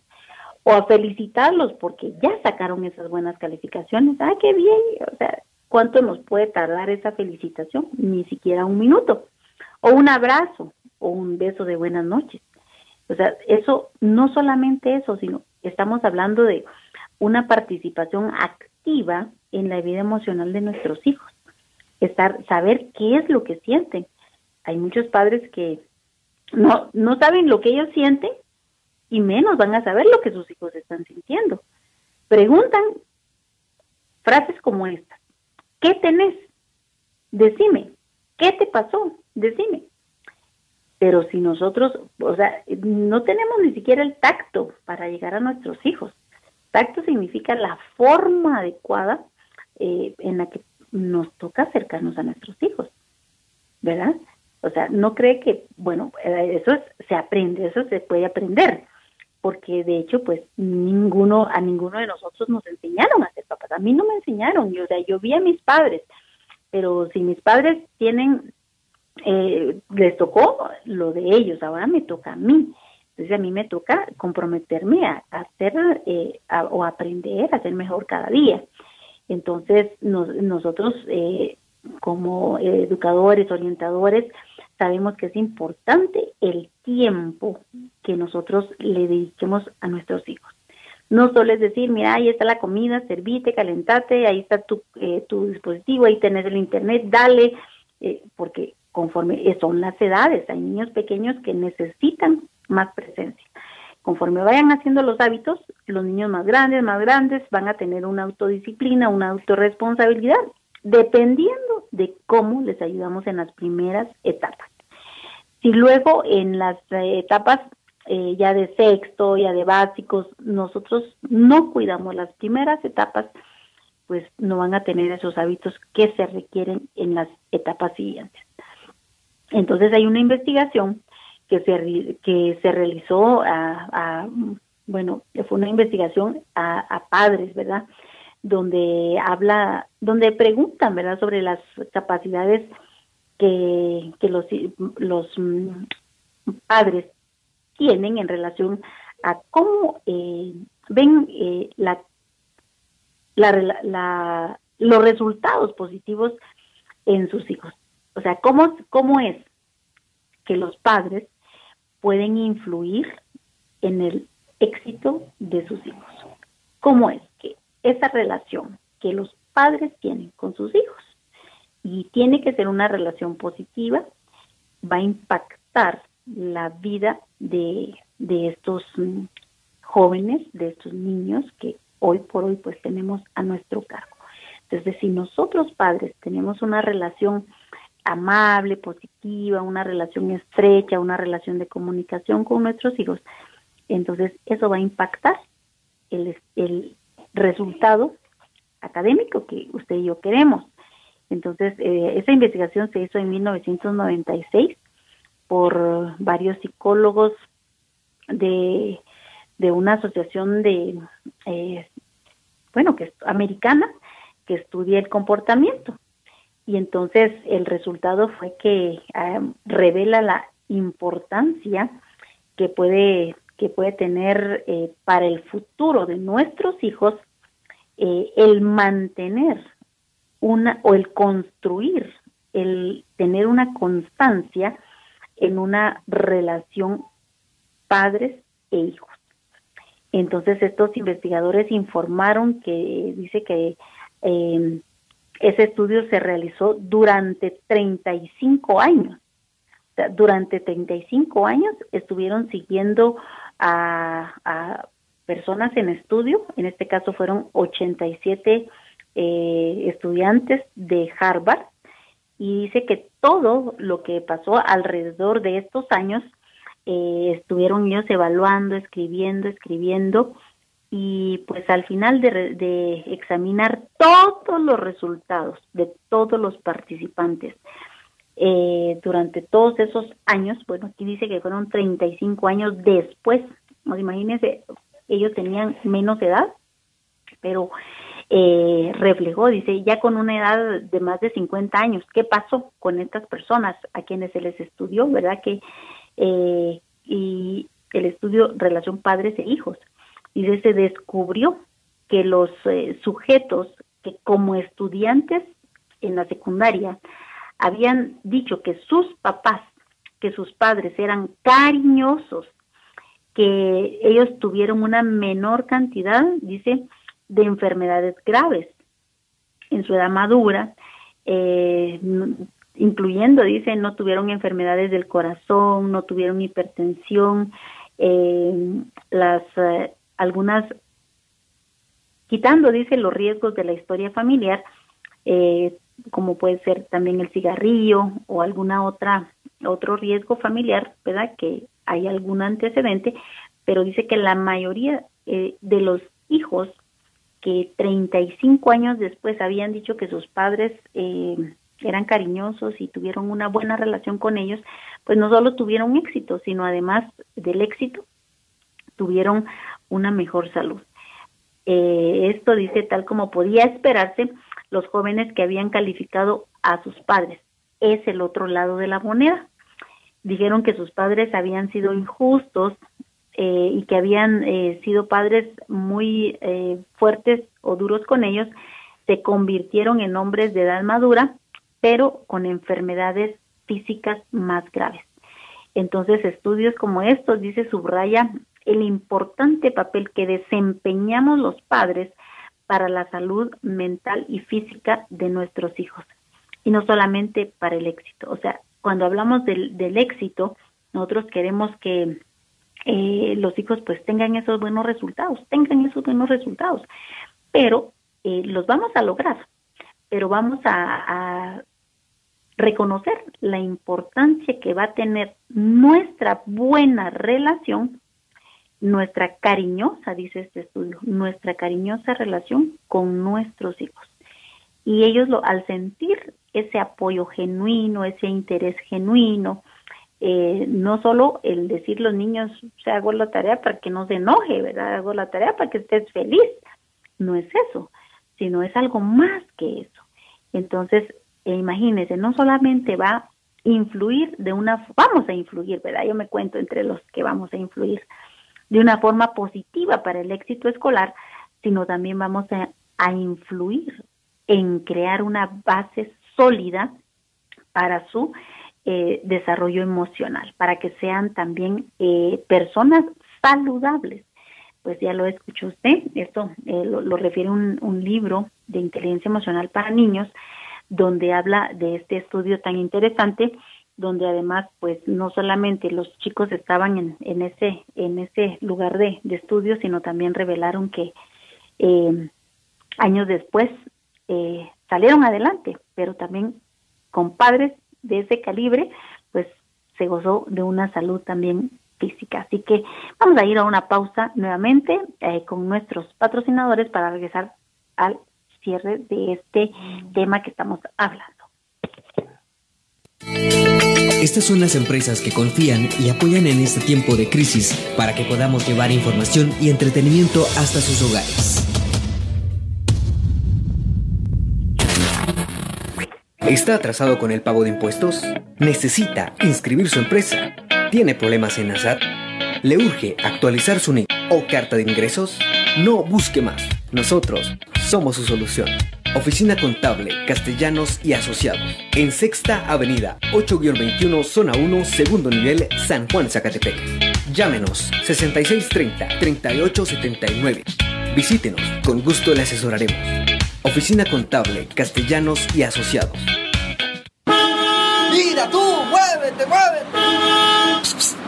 A: o a felicitarlos porque ya sacaron esas buenas calificaciones. ¡Ah, qué bien! O sea, ¿cuánto nos puede tardar esa felicitación? Ni siquiera un minuto. O un abrazo o un beso de buenas noches. O sea, eso, no solamente eso, sino estamos hablando de una participación activa en la vida emocional de nuestros hijos. Estar, saber qué es lo que sienten. Hay muchos padres que no, no saben lo que ellos sienten y menos van a saber lo que sus hijos están sintiendo. Preguntan frases como estas. ¿Qué tenés? Decime. ¿Qué te pasó? Decime. Pero si nosotros, o sea, no tenemos ni siquiera el tacto para llegar a nuestros hijos. Tacto significa la forma adecuada eh, en la que nos toca acercarnos a nuestros hijos, ¿verdad? O sea, no cree que, bueno, eh, eso se aprende, eso se puede aprender, porque de hecho pues ninguno a ninguno de nosotros nos enseñaron a ser papás. A mí no me enseñaron yo, o yo vi a mis padres pero si mis padres tienen eh, les tocó lo de ellos ahora me toca a mí. Entonces a mí me toca comprometerme a, hacer eh, o aprender a ser mejor cada día entonces nosotros eh, como educadores orientadores sabemos que es importante el tiempo que nosotros le dediquemos a nuestros hijos. No solo es decir, mira, ahí está la comida, servite, calentate, ahí está tu, eh, tu dispositivo, ahí tenés el internet, dale, eh, porque conforme son las edades, hay niños pequeños que necesitan más presencia. Conforme vayan haciendo los hábitos, los niños más grandes, más grandes, van a tener una autodisciplina, una autorresponsabilidad, dependiendo de cómo les ayudamos en las primeras etapas. Si luego en las eh, etapas eh, ya de sexto, ya de básicos, nosotros no cuidamos las primeras etapas, pues no van a tener esos hábitos que se requieren en las etapas siguientes. Entonces hay una investigación que se, que se realizó a, bueno, fue una investigación a, padres, ¿verdad? Donde habla, donde preguntan, ¿verdad? Sobre las capacidades que, que los, los mm, padres tienen en relación a cómo eh, ven eh, la, la, la, los resultados positivos en sus hijos. O sea, ¿cómo, cómo es que los padres pueden influir en el éxito de sus hijos. ¿Cómo es que esa relación que los padres tienen con sus hijos y tiene que ser una relación positiva, va a impactar la vida de, de estos jóvenes, de estos niños que hoy por hoy pues tenemos a nuestro cargo. Entonces, si nosotros padres tenemos una relación amable, positiva, una relación estrecha, una relación de comunicación con nuestros hijos, entonces eso va a impactar el, el resultado académico que usted y yo queremos. Entonces, eh, esa investigación se hizo en 1996 por varios psicólogos de, de una asociación de, eh, bueno, que es americana, que estudia el comportamiento. Y entonces el resultado fue que ah, revela la importancia que puede, que puede tener eh, para el futuro de nuestros hijos eh, el mantener una o el construir, el tener una constancia en una relación padres e hijos. Entonces estos investigadores informaron que dice que eh, ese estudio se realizó durante 35 años. durante 35 años estuvieron siguiendo a, personas en estudio, en este caso fueron 87 eh, estudiantes de Harvard, y dice que todo lo que pasó alrededor de estos años eh, estuvieron ellos evaluando, escribiendo, escribiendo, y pues al final de, examinar todos los resultados de todos los participantes eh, durante todos esos años, bueno, aquí dice que fueron 35 años después, pues imagínense, ellos tenían menos edad, pero eh, reflejó, dice, ya con una edad de más de 50 años, ¿qué pasó con estas personas a quienes se les estudió, verdad? Que, eh, y el estudio relación padres e hijos y se descubrió que los eh, sujetos que como estudiantes en la secundaria habían dicho que sus papás, que sus padres eran cariñosos, que ellos tuvieron una menor cantidad, dice, de enfermedades graves en su edad madura, eh, incluyendo, dice, no tuvieron enfermedades del corazón, no tuvieron hipertensión, eh, las algunas, quitando, dice, los riesgos de la historia familiar, eh, como puede ser también el cigarrillo o alguna otra, otro riesgo familiar, ¿verdad? Que hay algún antecedente, pero dice que la mayoría eh, de los hijos que 35 años después habían dicho que sus padres eh, eran cariñosos y tuvieron una buena relación con ellos, pues no solo tuvieron éxito, sino además del éxito, tuvieron una mejor salud. Eh, esto dice tal como podía esperarse los jóvenes que habían calificado a sus padres. Es el otro lado de la moneda. Dijeron que sus padres habían sido injustos eh, y que habían eh, sido padres muy fuertes o duros con ellos. Se convirtieron en hombres de edad madura, pero con enfermedades físicas más graves. Entonces, estudios como estos, dice Subraya, el importante papel que desempeñamos los padres para la salud mental y física de nuestros hijos. Y no solamente para el éxito. O sea, cuando hablamos del, éxito, nosotros queremos que eh, los hijos pues tengan esos buenos resultados, tengan esos buenos resultados. Pero eh, los vamos a lograr, pero vamos a, reconocer la importancia que va a tener nuestra buena relación, nuestra cariñosa, dice este estudio, nuestra cariñosa relación con nuestros hijos. Y ellos lo, al sentir ese apoyo genuino, ese interés genuino, eh, no solo el decir los niños, se hago la tarea para que no se enoje, ¿verdad? Hago la tarea para que estés feliz. No es eso, sino es algo más que eso. Entonces, eh, imagínense, no solamente va a influir de una, vamos a influir, ¿verdad? Yo me cuento entre los que vamos a influir de una forma positiva para el éxito escolar, sino también vamos a, a influir en crear una base sólida para su eh, desarrollo emocional, para que sean también eh, personas saludables. Pues ya lo escuchó usted, esto eh, lo, refiere un, un libro de inteligencia emocional para niños, donde habla de este estudio tan interesante, donde además, pues no solamente los chicos estaban en, en ese en ese lugar de, de estudio, sino también revelaron que años después salieron adelante, pero también con padres de ese calibre, pues se gozó de una salud también física. Así que vamos a ir a una pausa nuevamente eh, con nuestros patrocinadores para regresar al cierre de este tema que estamos hablando.
B: Estas son las empresas que confían y apoyan en este tiempo de crisis para que podamos llevar información y entretenimiento hasta sus hogares. ¿Está atrasado con el pago de impuestos? ¿Necesita inscribir su empresa? ¿Tiene problemas en ASAT? ¿Le urge actualizar su NIC o carta de ingresos? No busque más. Nosotros somos su solución. Oficina Contable, Castellanos y Asociados. En Sexta Avenida, 8-21, Zona 1, segundo nivel, San Juan, Zacatepec. Llámenos 6630-3879. Visítenos, con gusto le asesoraremos. Oficina Contable, Castellanos y Asociados.
M: ¡Mira tú! ¡Muévete, muévete!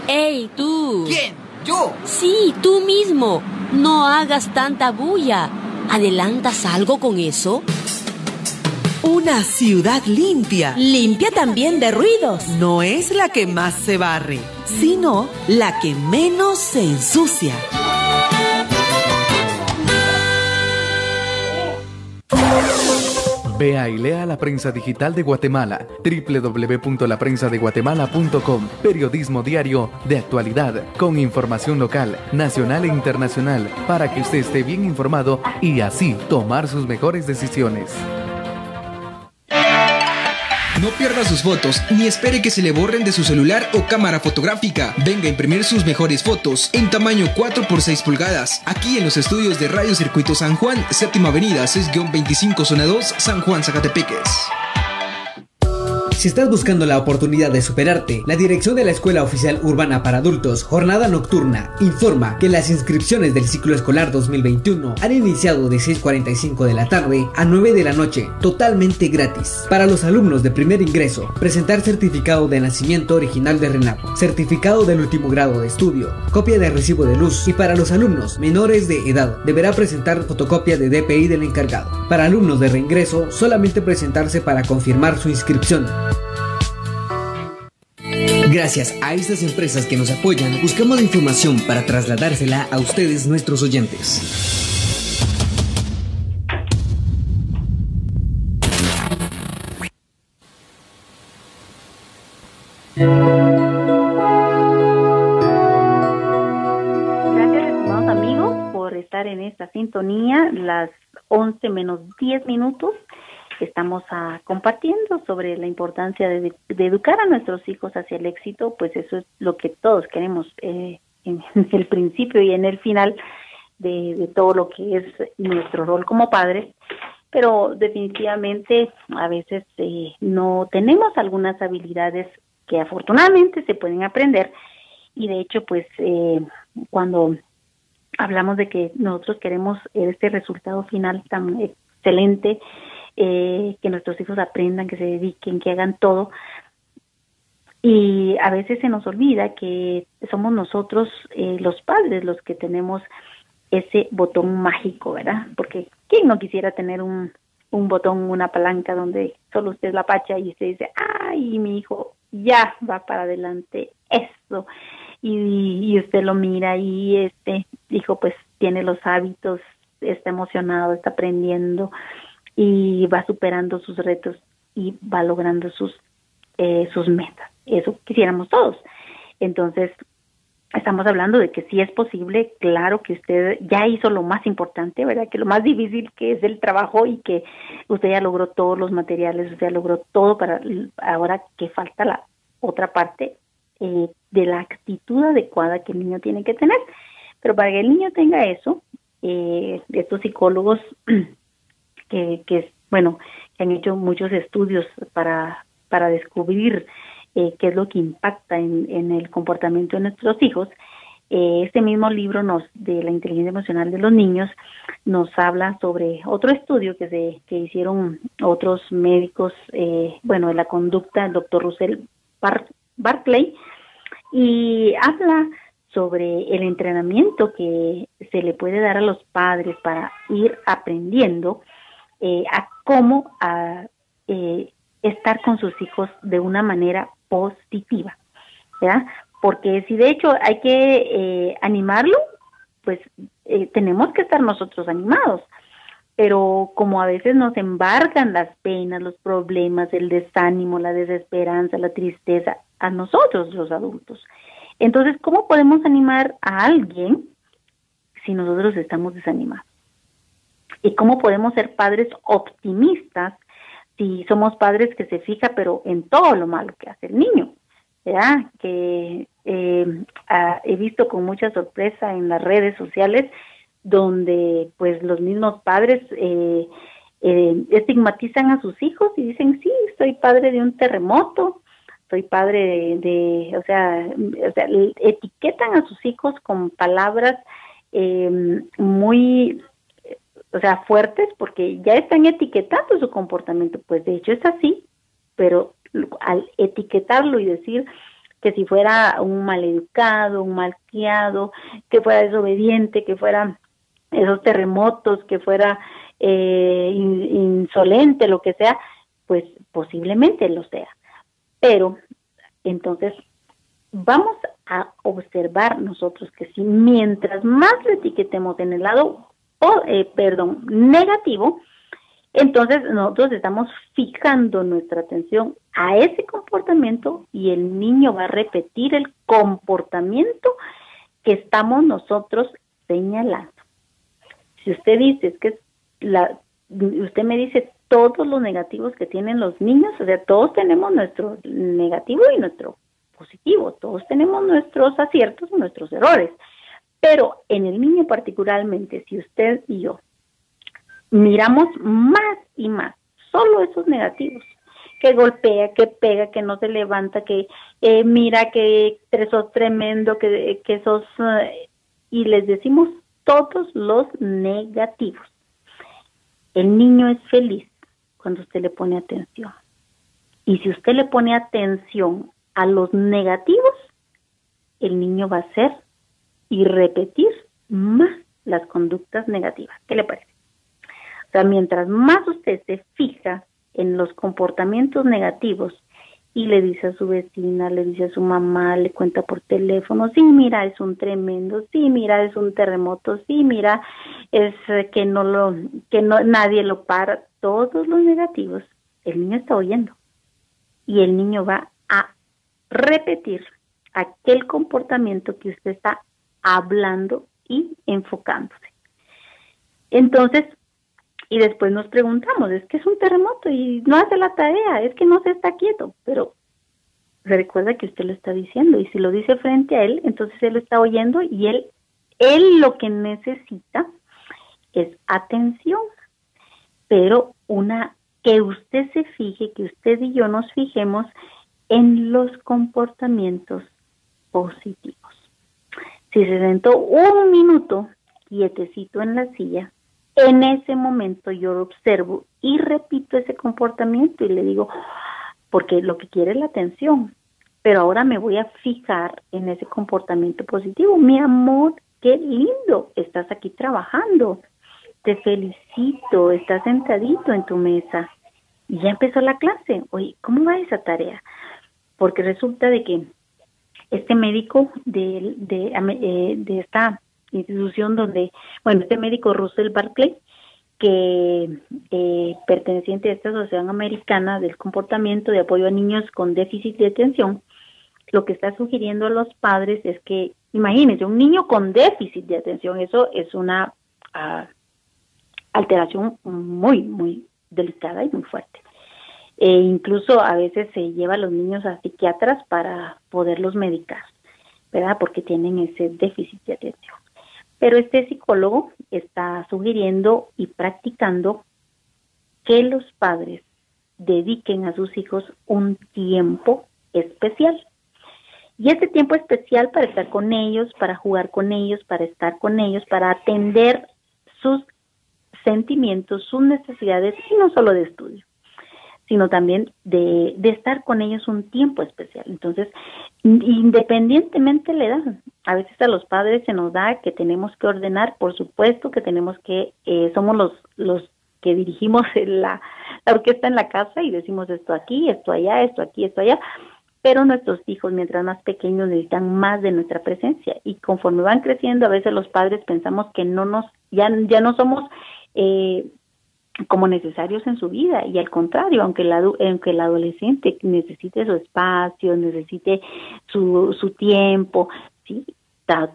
N: ¡Ey, tú!
M: ¿Quién? ¿Yo?
N: Sí, tú mismo. No hagas tanta bulla. ¿Adelantas algo con eso?
O: Una ciudad limpia.
N: Limpia también de ruidos.
O: No es la que más se barre, sino la que menos se ensucia.
P: Vea y lea la prensa digital de Guatemala, www.laprensadeguatemala.com, periodismo diario de actualidad con información local, nacional e internacional, para que usted esté bien informado y así tomar sus mejores decisiones.
H: No pierda sus fotos ni espere que se le borren de su celular o cámara fotográfica. Venga a imprimir sus mejores fotos en tamaño 4x6 pulgadas. Aquí en los estudios de Radio Circuito San Juan, séptima avenida 6-25 zona 2, San Juan, Zacatepeques.
B: Si estás buscando la oportunidad de superarte, la dirección de la Escuela Oficial Urbana para Adultos, Jornada Nocturna, informa que las inscripciones del ciclo escolar 2021 han iniciado de 6.45 de la tarde a 9 de la noche, totalmente gratis. Para los alumnos de primer ingreso, presentar certificado de nacimiento original de RENAPO, certificado del último grado de estudio, copia de recibo de luz y para los alumnos menores de edad, deberá presentar fotocopia de DPI del encargado. Para alumnos de reingreso, solamente presentarse para confirmar su inscripción. Gracias a estas empresas que nos apoyan, buscamos la información para trasladársela a ustedes, nuestros oyentes.
A: En esta sintonía, las 11 menos 10 minutos estamos ah, compartiendo sobre la importancia de, educar a nuestros hijos hacia el éxito, pues eso es lo que todos queremos eh, en, el principio y en el final de, todo lo que es nuestro rol como padres, pero definitivamente a veces eh, no tenemos algunas habilidades que afortunadamente se pueden aprender. Y de hecho pues eh, cuando hablamos de que nosotros queremos este resultado final tan excelente, eh, que nuestros hijos aprendan, que se dediquen, que hagan todo. Y a veces se nos olvida que somos nosotros, eh, los padres, los que tenemos ese botón mágico, ¿verdad? Porque ¿quién no quisiera tener un, un botón, una palanca donde solo usted la pacha y usted dice, ay, mi hijo ya va para adelante, eso. Y, y usted lo mira y este hijo pues tiene los hábitos, está emocionado, está aprendiendo y va superando sus retos y va logrando sus, eh, sus metas. Eso quisiéramos todos. Entonces, estamos hablando de que sí es posible, claro que usted ya hizo lo más importante, ¿verdad? Que lo más difícil que es el trabajo y que usted ya logró todos los materiales, usted ya logró todo para ahora que falta la otra parte eh, de la actitud adecuada que el niño tiene que tener. Pero para que el niño tenga eso, eh, estos psicólogos que, que, bueno, que han hecho muchos estudios para, para descubrir eh, qué es lo que impacta en, en el comportamiento de nuestros hijos. Eh, este mismo libro nos de la inteligencia emocional de los niños nos habla sobre otro estudio que se que hicieron otros médicos, eh, bueno, de la conducta, el doctor Russell Barclay, y habla sobre el entrenamiento que se le puede dar a los padres para ir aprendiendo a cómo a, estar con sus hijos de una manera positiva, ¿ya? Porque si de hecho hay que eh, animarlo, pues eh, tenemos que estar nosotros animados. Pero como a veces nos embargan las penas, los problemas, el desánimo, la desesperanza, la tristeza, a nosotros los adultos. Entonces, ¿cómo podemos animar a alguien si nosotros estamos desanimados? ¿Y cómo podemos ser padres optimistas si somos padres que se fija pero en todo lo malo que hace el niño, ¿verdad? Que eh, he visto con mucha sorpresa en las redes sociales donde pues los mismos padres eh, eh, estigmatizan a sus hijos y dicen, sí, soy padre de un terremoto, soy padre de, o, sea, o sea, etiquetan a sus hijos con palabras muy o sea, fuertes porque ya están etiquetando su comportamiento, pues de hecho es así, pero al etiquetarlo y decir que si fuera un maleducado, un malcriado, que fuera desobediente, que fuera esos terremotos, que fuera eh, insolente, lo que sea, pues posiblemente lo sea. Pero entonces vamos a observar nosotros que si mientras más lo etiquetemos en el lado eh, perdón, negativo, entonces nosotros estamos fijando nuestra atención a ese comportamiento y el niño va a repetir el comportamiento que estamos nosotros señalando. Si usted dice que la, usted me dice todos los negativos que tienen los niños, o sea, todos tenemos nuestro negativo y nuestro positivo, todos tenemos nuestros aciertos y nuestros errores. Pero en el niño particularmente, si usted y yo miramos más y más solo esos negativos, que golpea, que pega, que no se levanta, que eh, mira que sos tremendo, que, que sos... Eh, y les decimos todos los negativos. El niño es feliz cuando usted le pone atención. Y si usted le pone atención a los negativos, el niño va a ser y repetir más las conductas negativas. ¿Qué le parece? O sea, mientras más usted se fija en los comportamientos negativos y le dice a su vecina, le dice a su mamá, le cuenta por teléfono, sí, mira, es un tremendo, sí, mira, es un terremoto, sí, mira, es que no lo, que no, nadie lo para, todos los negativos, el niño está oyendo y el niño va a repetir aquel comportamiento que usted está hablando y enfocándose. Entonces, y después nos preguntamos, es que es un terremoto y no hace la tarea, es que no se está quieto, pero recuerda que usted lo está diciendo y si lo dice frente a él, entonces él lo está oyendo y él, él lo que necesita es atención, pero una que usted se fije, que usted y yo nos fijemos en los comportamientos positivos. Si se sentó un minuto quietecito en la silla, en ese momento yo lo observo y repito ese comportamiento y le digo, porque lo que quiere es la atención. pero ahora me voy a fijar en ese comportamiento positivo. Mi amor, qué lindo, estás aquí trabajando, te felicito, estás sentadito en tu mesa. Y ya empezó la clase. Oye, ¿cómo va esa tarea? Porque resulta de que este médico de, de, eh, de esta institución donde, bueno, este médico Russell Barclay, que eh, perteneciente a esta Asociación Americana del Comportamiento de Apoyo a Niños con Déficit de Atención, lo que está sugiriendo a los padres es que, imagínense, un niño con déficit de atención, eso es una ah, alteración muy, muy delicada y muy fuerte. E incluso a veces se lleva a los niños a psiquiatras para poderlos medicar, ¿verdad? Porque tienen ese déficit de atención. Pero este psicólogo está sugiriendo y practicando que los padres dediquen a sus hijos un tiempo especial. Y ese tiempo especial para estar con ellos, para jugar con ellos, para estar con ellos, para atender sus sentimientos, sus necesidades y no solo de estudio sino también de, de, estar con ellos un tiempo especial. Entonces, independientemente le edad, a veces a los padres se nos da que tenemos que ordenar, por supuesto que tenemos que, eh, somos los, los que dirigimos la, la orquesta en la casa y decimos esto aquí, esto allá, esto aquí, esto allá, pero nuestros hijos, mientras más pequeños, necesitan más de nuestra presencia y conforme van creciendo, a veces los padres pensamos que no nos, ya, ya no somos eh, como necesarios en su vida y al contrario, aunque el, aunque el adolescente necesite su espacio, necesite su, su tiempo, sí,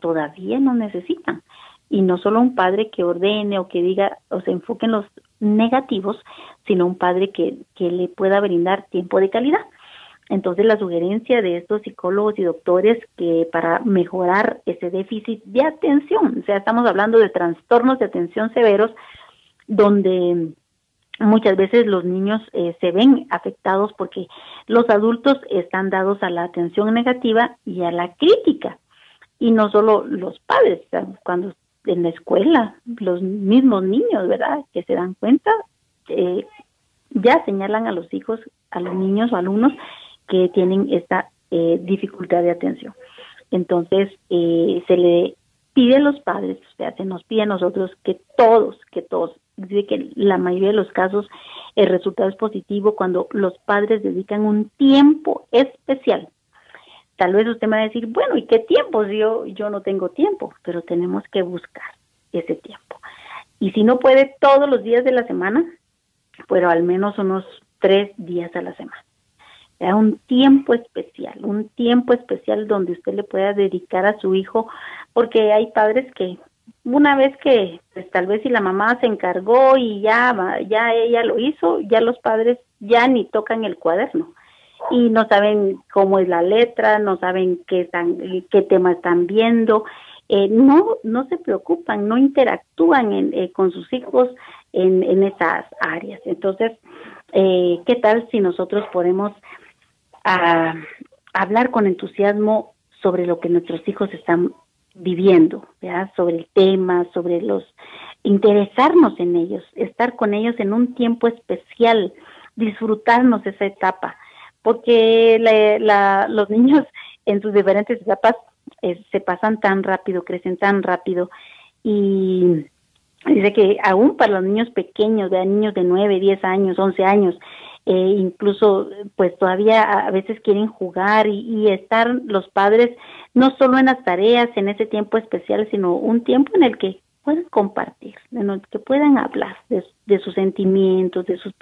A: todavía no necesitan. Y no solo un padre que ordene o que diga o se enfoque en los negativos, sino un padre que, que le pueda brindar tiempo de calidad. Entonces la sugerencia de estos psicólogos y doctores que para mejorar ese déficit de atención, o sea, estamos hablando de trastornos de atención severos, donde muchas veces los niños eh, se ven afectados porque los adultos están dados a la atención negativa y a la crítica. Y no solo los padres, cuando en la escuela, los mismos niños, ¿verdad? Que se dan cuenta, eh, ya señalan a los hijos, a los niños o alumnos que tienen esta eh, dificultad de atención. Entonces, se le pide a los padres, o sea, se nos pide a nosotros que todos, que todos, dice que la mayoría de los casos el resultado es positivo cuando los padres dedican un tiempo especial. Tal vez usted me va a decir, bueno, ¿y qué tiempo? Yo, yo no tengo tiempo, pero tenemos que buscar ese tiempo. Y si no puede todos los días de la semana, pero al menos unos tres días a la semana. un tiempo especial, un tiempo especial donde usted le pueda dedicar a su hijo, porque hay padres que una vez que pues tal vez si la mamá se encargó y ya ya ella lo hizo, ya los padres ya ni tocan el cuaderno y no saben cómo es la letra, no saben qué están qué tema están viendo, eh, no no se preocupan, no interactúan eh, con sus hijos en, en esas áreas. Entonces, eh, ¿qué tal si nosotros podemos ah, hablar con entusiasmo sobre lo que nuestros hijos están viviendo, ¿ya? sobre el tema, sobre los interesarnos en ellos, estar con ellos en un tiempo especial, disfrutarnos esa etapa, porque la, los niños en sus diferentes etapas eh, se pasan tan rápido, crecen tan rápido y dice que aún para los niños pequeños, de niños de 9, 10 años, 11 años, eh, incluso pues todavía a veces quieren jugar y, estar los padres no solo en las tareas, en ese tiempo especial, sino un tiempo en el que puedan compartir, en el que puedan hablar de, sus sentimientos, de sus,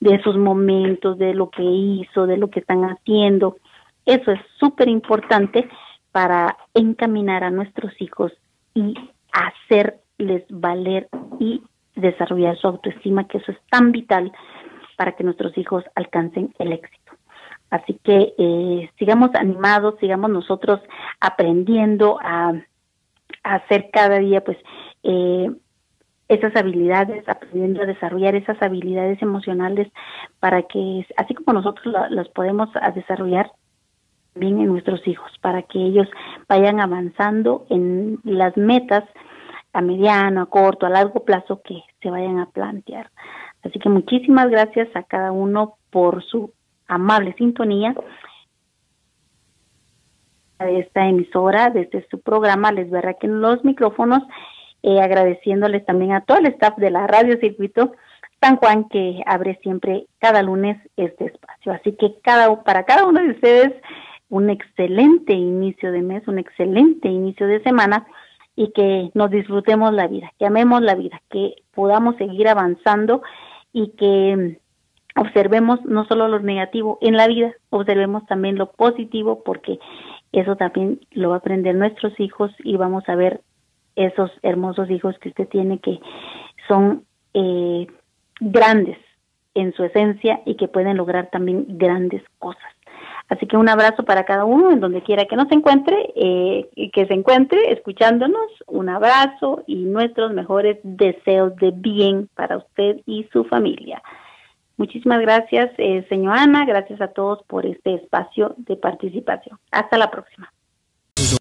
A: de sus momentos, de lo que hizo, de lo que están haciendo. Eso es súper importante para encaminar a nuestros hijos y hacerles valer y desarrollar su autoestima, que eso es tan vital para que nuestros hijos alcancen el éxito. Así que eh, sigamos animados, sigamos nosotros aprendiendo a, hacer cada día, pues, eh, esas habilidades, aprendiendo a desarrollar esas habilidades emocionales para que, así como nosotros las podemos desarrollar, bien en nuestros hijos, para que ellos vayan avanzando en las metas a mediano, a corto, a largo plazo que se vayan a plantear. Así que muchísimas gracias a cada uno por su amable sintonía de esta emisora, desde su programa, les verá que en los micrófonos, eh, agradeciéndoles también a todo el staff de la Radio Circuito San Juan que abre siempre cada lunes este espacio. Así que cada, para cada uno de ustedes, un excelente inicio de mes, un excelente inicio de semana y que nos disfrutemos la vida, que amemos la vida, que podamos seguir avanzando y que observemos no solo lo negativo en la vida, observemos también lo positivo porque eso también lo va a aprender nuestros hijos y vamos a ver esos hermosos hijos que usted tiene que son eh, grandes en su esencia y que pueden lograr también grandes cosas. Así que un abrazo para cada uno en donde quiera que nos encuentre, eh, que se encuentre escuchándonos. Un abrazo y nuestros mejores deseos de bien para usted y su familia. Muchísimas gracias, eh, señor Ana. Gracias a todos por este espacio de participación. Hasta la próxima.